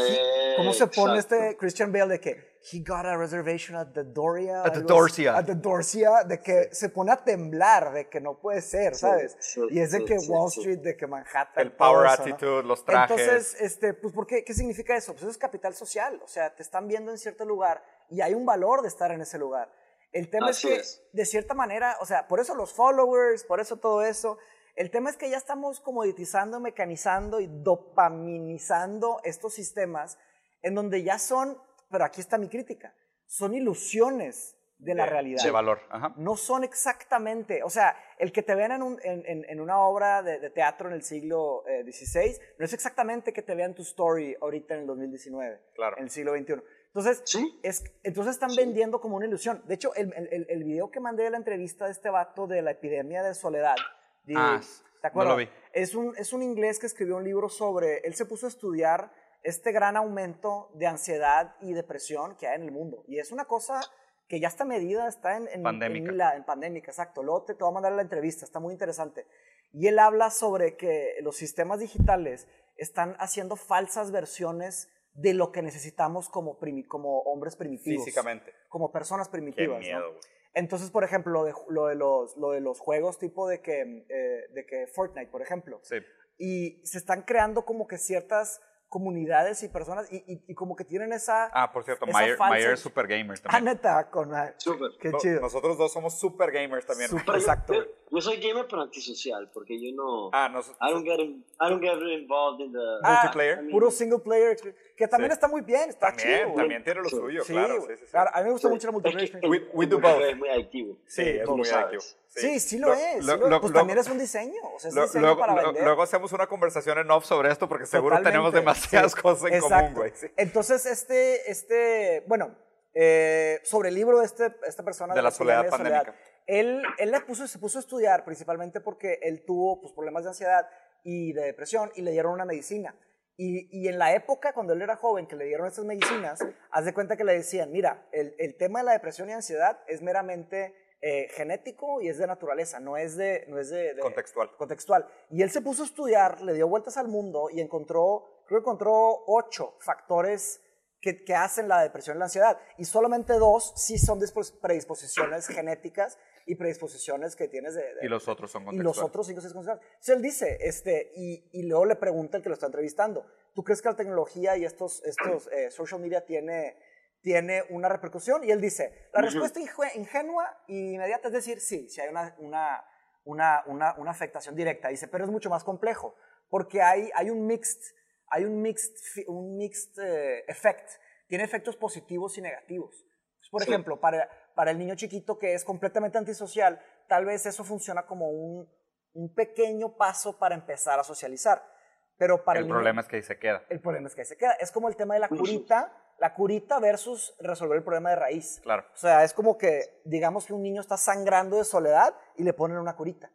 cómo se pone este Christian Bale de que he got a reservation at the Doria. At the Dorsia. At the Dorsia, de que se pone a temblar, de que no puede ser, ¿sabes? y es de que Wall Street, de que Manhattan. El power attitude, los trajes. Entonces, este, pues, ¿por qué? ¿qué significa eso? Pues eso es capital social. O sea, te están viendo en cierto lugar y hay un valor de estar en ese lugar. El tema es que, de cierta manera, o sea, por eso los followers, por eso todo eso. El tema es que ya estamos comoditizando, mecanizando y dopaminizando estos sistemas en donde ya son pero aquí está mi crítica, son ilusiones de la realidad. De valor. No son exactamente, o sea, el que te vean en, en, una obra de, teatro en el siglo XVI, eh, no es exactamente que te vean tu story ahorita en el 2019, claro. en el siglo XXI. Entonces, ¿Sí? es, entonces están vendiendo como una ilusión. De hecho, el, el, el, video que mandé de la entrevista de este vato de la epidemia de soledad, ah, ¿te acuerdas? lo vi. Es, un, es un inglés que escribió un libro sobre, él se puso a estudiar este gran aumento de ansiedad y depresión que hay en el mundo. Y es una cosa que ya está medida, está en, en pandémica. En, pandémica, exacto. Luego te, te, voy a mandar la entrevista, está muy interesante. Y él habla sobre que los sistemas digitales están haciendo falsas versiones de lo que necesitamos como, como hombres primitivos. Físicamente. Como personas primitivas. Qué miedo, Entonces, por ejemplo, lo de, lo de, los, lo de los juegos tipo de que, eh, de que Fortnite, por ejemplo. Sí. Y se están creando como que ciertas comunidades y personas y, y, como que tienen esa... Ah, por cierto, Mayer, es super gamers también. Ah, neta, con... Super. Qué chido. nosotros dos somos super gamers también. Super, exacto. Yo, soy gamer pero antisocial, porque yo no... Ah, no. I don't get, in, I don't get involved in the... Ah, multiplayer. puro single player que también está muy bien, está también, chido. También tiene lo suyo, claro. Sí, sí, claro. A mí me gusta mucho la multiplayer. we, do both. Es muy adictivo. Sí, es muy adictivo. Sí, sí lo es. pues también es un diseño. O sea, es diseño luego, para vender. luego hacemos una conversación en off sobre esto porque seguro tenemos demasiadas cosas en común, güey. Entonces, este, este, bueno, eh, sobre el libro de este, esta persona. De la soledad pandémica. él, él le puso, se puso a estudiar principalmente porque él tuvo pues, problemas de ansiedad y de depresión y le dieron una medicina. Y, y, en la época, cuando él era joven, que le dieron estas medicinas, haz de cuenta que le decían, mira, el, el tema de la depresión y ansiedad es meramente eh, genético y es de naturaleza, no es de, no es de, contextual. contextual. Y él se puso a estudiar, le dio vueltas al mundo y encontró, creo que encontró ocho factores que, que hacen la depresión y la ansiedad. Y solamente dos sí son predisposiciones genéticas y predisposiciones que tienes de, y los otros son Y los otros cinco son contextuales. Entonces él dice, este, y, y, luego le pregunta el que lo está entrevistando, ¿tú crees que la tecnología y estos, estos eh, social media tiene, tiene una repercusión? Y él dice, la respuesta ingenua y inmediata es decir, sí, sí hay una, una, una, una, una afectación directa. Dice, pero es mucho más complejo, porque hay, hay un mixed, hay un mixed, un mixed eh, effect. Tiene efectos positivos y negativos. Por ejemplo, para, para el niño chiquito que es completamente antisocial, tal vez eso funciona como un, un pequeño paso para empezar a socializar. Pero para el, problema es que ahí se queda. El problema es que ahí se queda. Es como el tema de la curita, la curita versus resolver el problema de raíz. Claro. O sea, es como que, digamos que un niño está sangrando de soledad y le ponen una curita.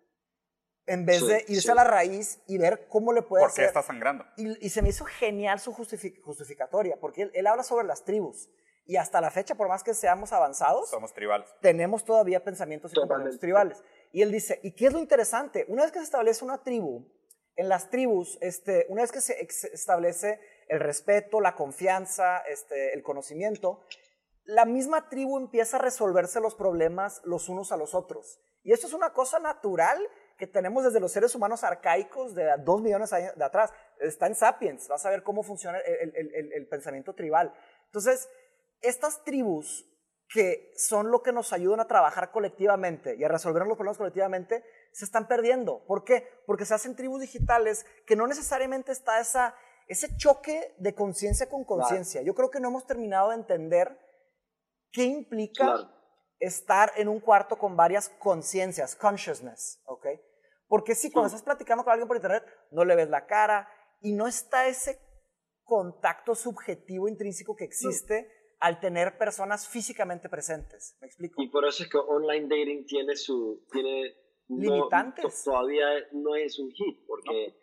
En vez de irse a la raíz y ver cómo le puede ¿Por qué está sangrando? Y, y, se me hizo genial su justificatoria, porque él, él habla sobre las tribus. Y hasta la fecha, por más que seamos avanzados, somos tribales. Tenemos todavía pensamientos y comportamientos tribales. Y él dice, ¿y qué es lo interesante? Una vez que se establece una tribu, en las tribus, este, una vez que se establece el respeto, la confianza, este, el conocimiento, la misma tribu empieza a resolverse los problemas los unos a los otros. Y esto es una cosa natural que tenemos desde los seres humanos arcaicos de dos millones de años atrás. Está en Sapiens, vas a ver cómo funciona el, el, el, pensamiento tribal. Entonces, estas tribus que son lo que nos ayudan a trabajar colectivamente y a resolver los problemas colectivamente, se están perdiendo. ¿Por qué? Porque se hacen tribus digitales que no necesariamente está esa, ese choque de conciencia con conciencia. Yo creo que no hemos terminado de entender qué implica estar en un cuarto con varias conciencias, consciousness, ¿ok? Porque si cuando estás platicando con alguien por internet, no le ves la cara y no está ese contacto subjetivo intrínseco que existe al tener personas físicamente presentes. ¿Me explico? Y por eso es que online dating tiene su tiene limitantes. todavía no es un hit porque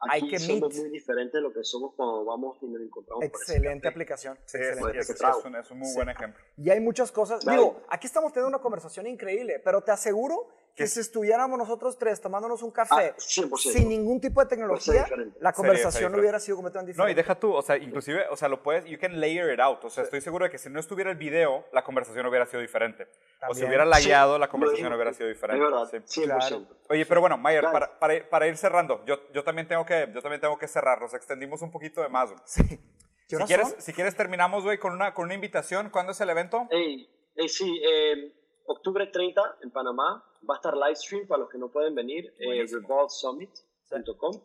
Aquí Hay que somos muy diferentes de lo que somos cuando vamos y nos encontramos. Excelente aplicación. Sí, es, es, un, muy buen ejemplo. Y hay muchas cosas. Digo, aquí estamos teniendo una conversación increíble, pero te aseguro que si estuviéramos nosotros tres tomándonos un café ah, sin ningún tipo de tecnología, la conversación hubiera sido completamente diferente. No, y deja tú, o sea, inclusive, o sea, lo puedes, you can layer it out. O sea, estoy seguro de que si no estuviera el video, la conversación hubiera sido diferente. O si hubiera lagueado, la conversación hubiera sido diferente. Es verdad, sí. Claro. Oye, pero bueno, Mayer, para, para, para, ir cerrando, yo, yo, también tengo que, yo también tengo que cerrar. Nos extendimos un poquito de más. Sí. Si quieres, si quieres, terminamos, güey, con una, con una invitación. ¿Cuándo es el evento? Hey, sí, eh, octubre 30 en Panamá. Va a estar live stream para los que no pueden venir. Eh, revolvesummit.com.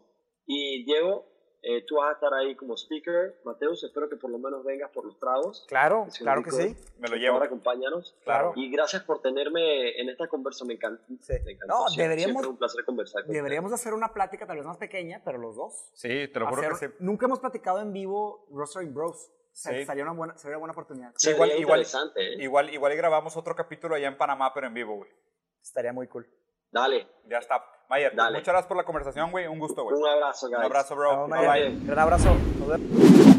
Y Diego, eh, tú vas a estar ahí como speaker. Mateus, espero que por lo menos vengas por los tragos. Claro, claro que sí. Me lo llevo. acompáñanos. Claro. Y gracias por tenerme en esta conversa. Me, encanta. No, deberíamos. un placer conversar Deberíamos hacer una plática tal vez más pequeña, pero los dos. Sí, te lo juro que sí. Nunca hemos platicado en vivo Rosary Bros. Sería una buena, sería una buena oportunidad. Sí, igual, igual, ¿eh? igual, igual, grabamos otro capítulo allá en Panamá, pero en vivo, güey. Estaría muy cool. Dale. Ya está. Mayer, pues, muchas gracias por la conversación, güey. Un gusto, güey. Un abrazo, guys. Un abrazo, bro. Un abrazo. Nos vemos.